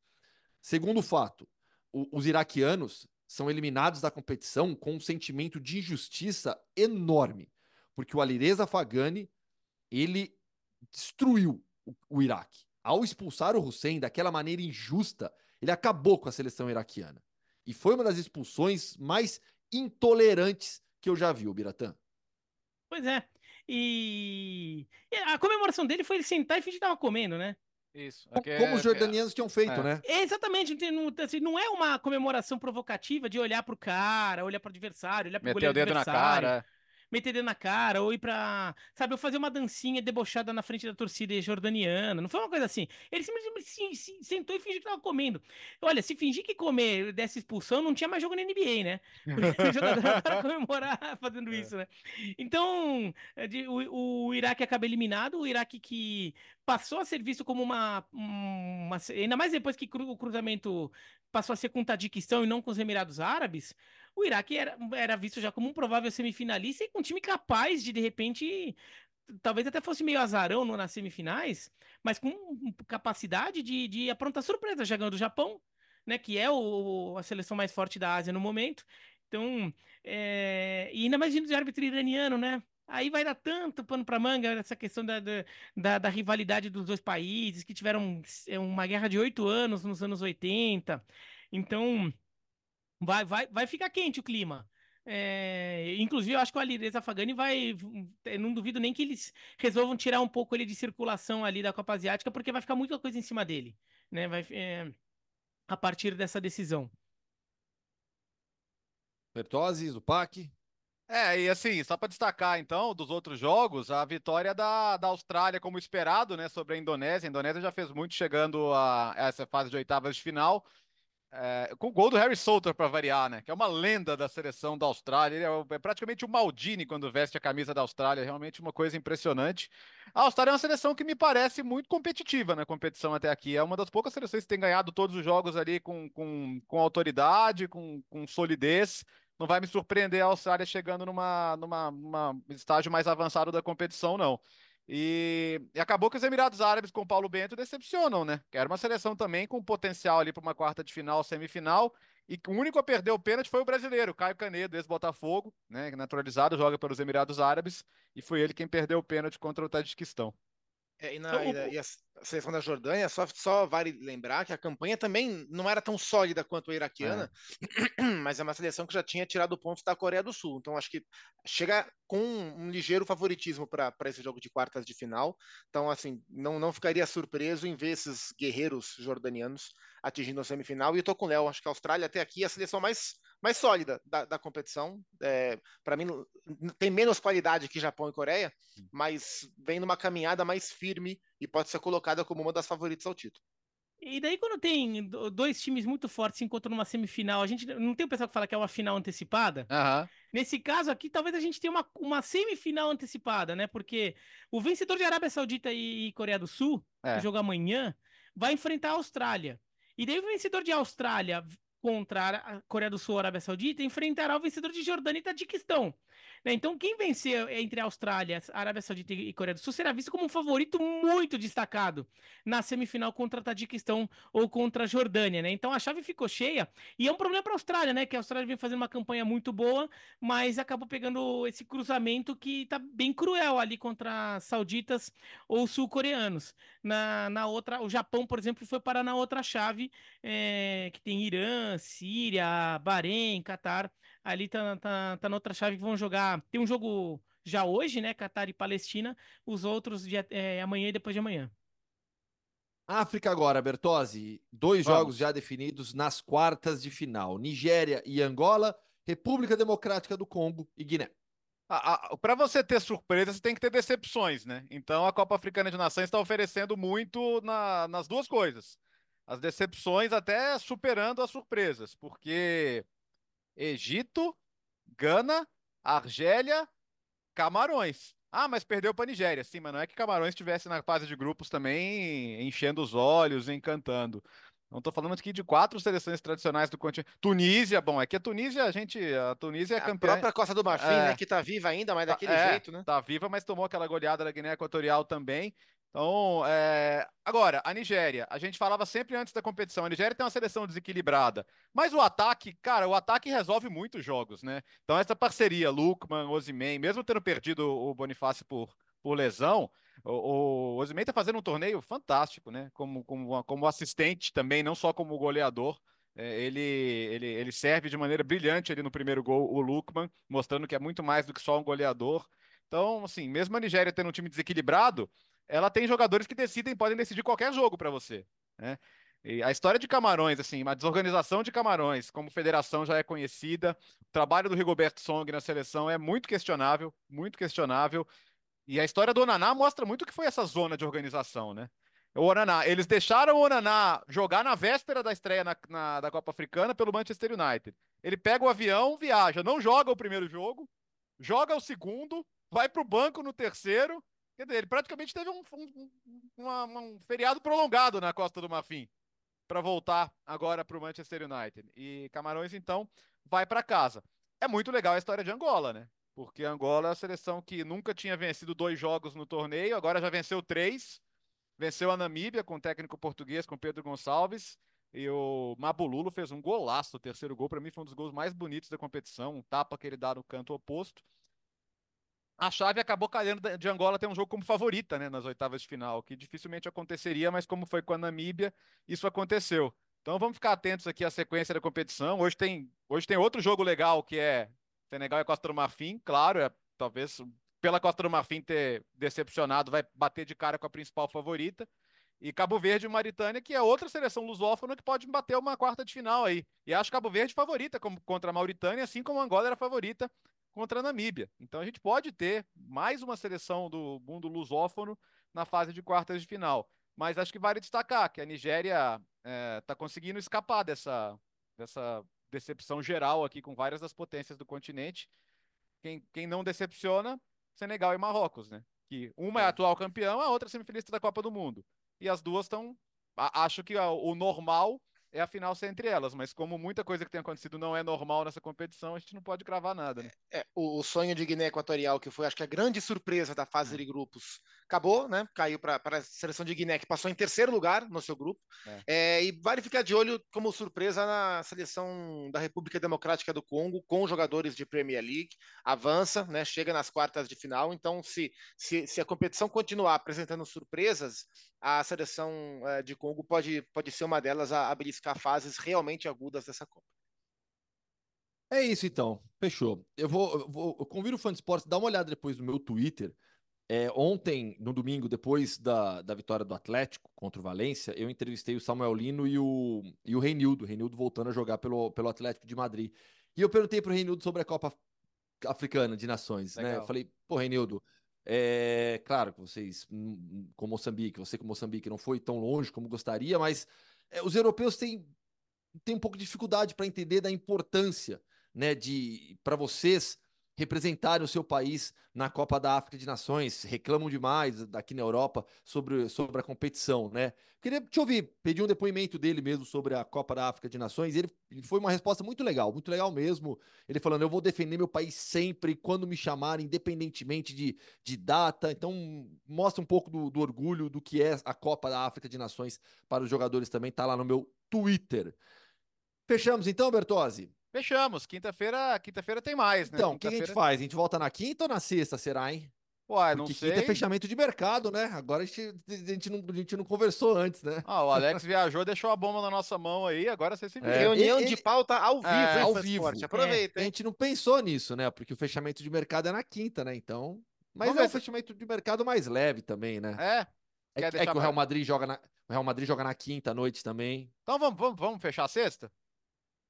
Speaker 2: Segundo fato, os iraquianos são eliminados da competição com um sentimento de injustiça enorme, porque o Alireza Fagani ele destruiu o, o Iraque. Ao expulsar o Hussein daquela maneira injusta, ele acabou com a seleção iraquiana. E foi uma das expulsões mais intolerantes que eu já vi, o Biratã.
Speaker 5: Pois é. E a comemoração dele foi ele sentar e fingir que estava comendo, né?
Speaker 3: Isso.
Speaker 2: Como é, os jordanianos é, tinham feito,
Speaker 5: é.
Speaker 2: né?
Speaker 5: exatamente. Não, assim, não é uma comemoração provocativa de olhar pro cara, olhar pro adversário, olhar pro Meter o dedo adversário. na cara. Meter dedo na cara, ou ir pra, sabe, eu fazer uma dancinha debochada na frente da torcida jordaniana. Não foi uma coisa assim. Ele simplesmente se, se, sentou e fingiu que tava comendo. Olha, se fingir que comer dessa expulsão, não tinha mais jogo na NBA, né? o jogador para comemorar *laughs* fazendo é. isso, né? Então, é o, o Iraque acaba eliminado, o Iraque que passou a ser visto como uma, uma ainda mais depois que o cruzamento passou a ser com o Tadiquistão e não com os Emirados Árabes, o Iraque era, era visto já como um provável semifinalista e com um time capaz de, de repente, talvez até fosse meio azarão no, nas semifinais, mas com capacidade de, de aprontar surpresa, já ganhando o Japão, né, que é o, a seleção mais forte da Ásia no momento. Então, é... e ainda mais vindo de árbitro iraniano, né? Aí vai dar tanto pano para manga essa questão da, da, da, rivalidade dos dois países, que tiveram é, uma guerra de oito anos nos anos 80. Então, vai, vai, vai ficar quente o clima. É, inclusive, eu acho que o Alireza Fagani vai. Não duvido nem que eles resolvam tirar um pouco ele de circulação ali da Copa Asiática, porque vai ficar muita coisa em cima dele, né? Vai, é, a partir dessa decisão.
Speaker 2: Bertozzi, Zupac.
Speaker 3: É, e assim, só para destacar então dos outros jogos, a vitória da, da Austrália, como esperado, né, sobre a Indonésia. A Indonésia já fez muito chegando a essa fase de oitavas de final. É, com o gol do Harry Souter para variar, né? Que é uma lenda da seleção da Austrália. Ele é, é, praticamente o Maldini quando veste a camisa da Austrália. Realmente uma coisa impressionante. A Austrália é uma seleção que me parece muito competitiva na competição até aqui. É uma das poucas seleções que tem ganhado todos os jogos ali com, com, com autoridade, com, com solidez. Não vai me surpreender a Austrália chegando numa, numa, numa estágio mais avançado da competição, não. E, e, acabou que os Emirados Árabes com o Paulo Bento decepcionam, né? Era uma seleção também com potencial ali para uma quarta de final, semifinal. E o único a perder o pênalti foi o brasileiro, Caio Canedo, ex-Botafogo, né? Naturalizado, joga pelos Emirados Árabes. E foi ele quem perdeu o pênalti contra o Tadjikistão.
Speaker 4: É, e, na, então, e, a, seleção da Jordânia, só, só vale lembrar que a campanha também não era tão sólida quanto a iraquiana, é. *clears throat* mas é uma seleção que já tinha tirado pontos da Coreia do Sul. Então acho que chega com um, um ligeiro favoritismo para esse jogo de quartas de final. Então, assim, não, não ficaria surpreso em ver esses guerreiros jordanianos atingindo a semifinal. E eu tô com o Léo, acho que a Austrália até aqui é a seleção mais mais sólida da, da competição. É, para mim, tem menos qualidade que Japão e Coreia, mas vem numa caminhada mais firme e pode ser colocada como uma das favoritas ao título.
Speaker 5: E daí, quando tem dois times muito fortes se encontram numa semifinal, a gente não tem o pessoal que fala que é uma final antecipada?
Speaker 3: Uhum.
Speaker 5: Nesse caso aqui, talvez a gente tenha uma, uma semifinal antecipada, né? Porque o vencedor de Arábia Saudita e Coreia do Sul, é. que joga amanhã, vai enfrentar a Austrália. E daí o vencedor de Austrália contra a Coreia do Sul a Arábia Saudita enfrentará o vencedor de Jordânia e Tadiquistão. Né? Então, quem vencer entre Austrália, Arábia Saudita e Coreia do Sul será visto como um favorito muito destacado na semifinal contra a Tadiquistão ou contra a Jordânia, né? Então a chave ficou cheia e é um problema para a Austrália, né? Que a Austrália vem fazendo uma campanha muito boa, mas acabou pegando esse cruzamento que tá bem cruel ali contra sauditas ou sul-coreanos. Na, na outra, o Japão, por exemplo, foi parar na outra chave, é, que tem Irã, Síria, Bahrein, Catar ali tá, tá, tá na outra chave que vão jogar. Tem um jogo já hoje, né? Catar e Palestina. Os outros dia, é, amanhã e depois de amanhã.
Speaker 2: África agora, Bertozzi. Dois Vamos. jogos já definidos nas quartas de final: Nigéria e Angola, República Democrática do Congo e Guiné.
Speaker 3: Para você ter surpresa, você tem que ter decepções, né? Então a Copa Africana de Nações está oferecendo muito na, nas duas coisas. As decepções até superando as surpresas, porque Egito, Gana, Argélia, Camarões. Ah, mas perdeu para Nigéria. Sim, mas não é que Camarões estivesse na fase de grupos também enchendo os olhos, encantando. Não estou falando aqui de quatro seleções tradicionais do continente. Tunísia, bom, é que a Tunísia, a gente. A Tunísia é, é campeã.
Speaker 4: A própria Costa do Marfim, é, né? Que está viva ainda, mas daquele é, jeito, né?
Speaker 3: Tá viva, mas tomou aquela goleada da Guiné Equatorial também. Então, é... agora, a Nigéria, a gente falava sempre antes da competição, a Nigéria tem uma seleção desequilibrada, mas o ataque, cara, o ataque resolve muitos jogos, né? Então, essa parceria, Lukman, Osimhen, mesmo tendo perdido o Bonifácio por, por lesão, o, o Osimhen tá fazendo um torneio fantástico, né? Como, como, como assistente também, não só como goleador. É, ele, ele, ele serve de maneira brilhante ali no primeiro gol, o Lukman, mostrando que é muito mais do que só um goleador. Então, assim, mesmo a Nigéria tendo um time desequilibrado, ela tem jogadores que decidem, podem decidir qualquer jogo para você. Né? E a história de Camarões, assim, a desorganização de Camarões, como federação já é conhecida, o trabalho do Rigoberto Song na seleção é muito questionável, muito questionável. E a história do Onaná mostra muito o que foi essa zona de organização, né? O Onaná, eles deixaram o Onaná jogar na véspera da estreia na, na, da Copa Africana pelo Manchester United. Ele pega o avião, viaja, não joga o primeiro jogo, joga o segundo, vai para o banco no terceiro. Quer dizer, ele praticamente teve um, um, um feriado prolongado na Costa do Marfim para voltar agora para o Manchester United. E Camarões, então, vai para casa. É muito legal a história de Angola, né? Porque Angola é a seleção que nunca tinha vencido dois jogos no torneio, agora já venceu três. Venceu a Namíbia com o técnico português, com Pedro Gonçalves. E o Mabululo fez um golaço. O terceiro gol, para mim, foi um dos gols mais bonitos da competição. Um tapa que ele dá no canto oposto a chave acabou caindo de Angola ter um jogo como favorita, né, nas oitavas de final, que dificilmente aconteceria, mas como foi com a Namíbia, isso aconteceu. Então vamos ficar atentos aqui à sequência da competição. Hoje tem, hoje tem outro jogo legal que é Senegal e Costa do Marfim, claro, é, talvez pela Costa do Marfim ter decepcionado, vai bater de cara com a principal favorita. E Cabo Verde e Maritânia, que é outra seleção lusófona que pode bater uma quarta de final aí. E acho Cabo Verde favorita como, contra a Mauritânia, assim como Angola era favorita contra a Namíbia. Então a gente pode ter mais uma seleção do mundo lusófono na fase de quartas de final. Mas acho que vale destacar que a Nigéria está é, tá conseguindo escapar dessa, dessa decepção geral aqui com várias das potências do continente. Quem, quem não decepciona, Senegal e Marrocos, né? Que uma é, é atual campeão, a outra é semifinalista da Copa do Mundo. E as duas estão. Acho que o normal é a final ser entre elas, mas como muita coisa que tem acontecido não é normal nessa competição, a gente não pode cravar nada, né?
Speaker 4: É, o, o, sonho de Guiné Equatorial, que foi acho que a grande surpresa da fase é. de grupos, acabou, né? Caiu para a seleção de Guiné, que passou em terceiro lugar no seu grupo. É. É, e vale ficar de olho como surpresa na seleção da República Democrática do Congo, com jogadores de Premier League, avança, né? Chega nas quartas de final. Então, se, se, se a competição continuar apresentando surpresas, a seleção é, de Congo pode, pode ser uma delas a, a beliscar fases realmente agudas dessa Copa.
Speaker 2: É isso então, fechou. Eu vou, eu vou eu convido o fã de esportes, dá uma olhada depois no meu Twitter. É, ontem, no domingo, depois da, da vitória do Atlético contra o Valência, eu entrevistei o Samuel Lino e o, e o Reinildo, o Reinildo voltando a jogar pelo, pelo Atlético de Madrid. E eu perguntei pro Reinildo sobre a Copa Africana de Nações, Legal. né? Eu falei, pô, Reinildo, é claro que vocês, hum, hum, com Moçambique, você com Moçambique não foi tão longe como gostaria, mas é, os europeus têm, têm um pouco de dificuldade para entender da importância, né, de para vocês representarem o seu país na Copa da África de Nações, reclamam demais aqui na Europa sobre, sobre a competição, né? Queria te ouvir, pedir um depoimento dele mesmo sobre a Copa da África de Nações, e ele, foi uma resposta muito legal, muito legal mesmo, ele falando, eu vou defender meu país sempre, quando me chamarem, independentemente de, de data, então mostra um pouco do, do orgulho do que é a Copa da África de Nações para os jogadores também, tá lá no meu Twitter. Fechamos então, Bertozzi?
Speaker 3: Fechamos. Quinta-feira, quinta-feira tem mais,
Speaker 2: né? Então, o que a gente faz? A gente volta na quinta ou na sexta, será, hein?
Speaker 3: Uai, não Porque sei.
Speaker 2: quinta é fechamento de mercado, né? Agora a gente, a, gente não, a gente não conversou antes, né?
Speaker 3: Ah, o Alex viajou, deixou a bomba na nossa mão aí, agora você se.
Speaker 4: É, Reunião de pauta ao vivo, é,
Speaker 2: ao vivo. Aproveita. É. A gente não pensou nisso, né? Porque o fechamento de mercado é na quinta, né? Então. Mas Vamos é o fechamento de mercado mais leve também, né?
Speaker 3: É.
Speaker 2: É, é que o Real Madrid joga na, o Real Madrid joga na quinta noite também.
Speaker 3: Então vamos, vamos, vamos fechar a sexta?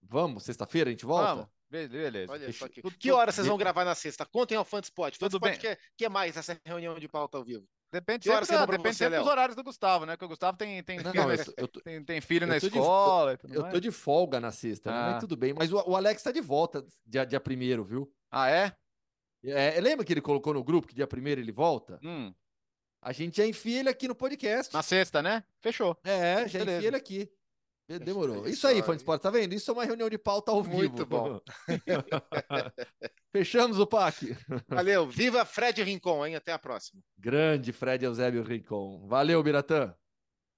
Speaker 2: Vamos, sexta-feira a gente volta? Vamos.
Speaker 3: Beleza.
Speaker 4: Olha só aqui. Que hora vocês vão gravar na sexta? Contem ao Fanspot. Tudo bem. Que, que é mais essa reunião de pauta ao vivo?
Speaker 3: Depende que sempre, da, depende você, sempre dos horários do Gustavo, né? Porque o Gustavo tem, tem, não, filho, não, eu tô, tem, tem filho na escola.
Speaker 2: De, eu tô de folga na sexta, ah. mas tudo bem. Mas o, o Alex tá de volta dia, dia primeiro, viu?
Speaker 3: Ah, é?
Speaker 2: é? Lembra que ele colocou no grupo que dia primeiro ele volta? Hum. A gente já enfia ele aqui no podcast.
Speaker 3: Na sexta, né? Fechou.
Speaker 2: É, já Beleza. enfia ele aqui. Demorou. Isso aí, fã de esporte, tá vendo? Isso é uma reunião de pauta ao vivo.
Speaker 4: Muito bom. *laughs*
Speaker 2: Fechamos o PAC.
Speaker 4: Valeu. Viva Fred Rincon, hein? Até a próxima.
Speaker 2: Grande Fred Eusébio Rincon. Valeu, Biratã.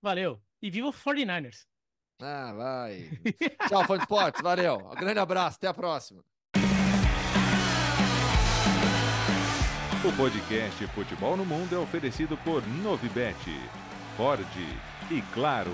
Speaker 5: Valeu. E viva o 49ers.
Speaker 2: Ah, vai. Tchau, fã de esporte. Valeu. Um grande abraço. Até a próxima.
Speaker 1: O podcast Futebol no Mundo é oferecido por Novibet, Ford e Claro.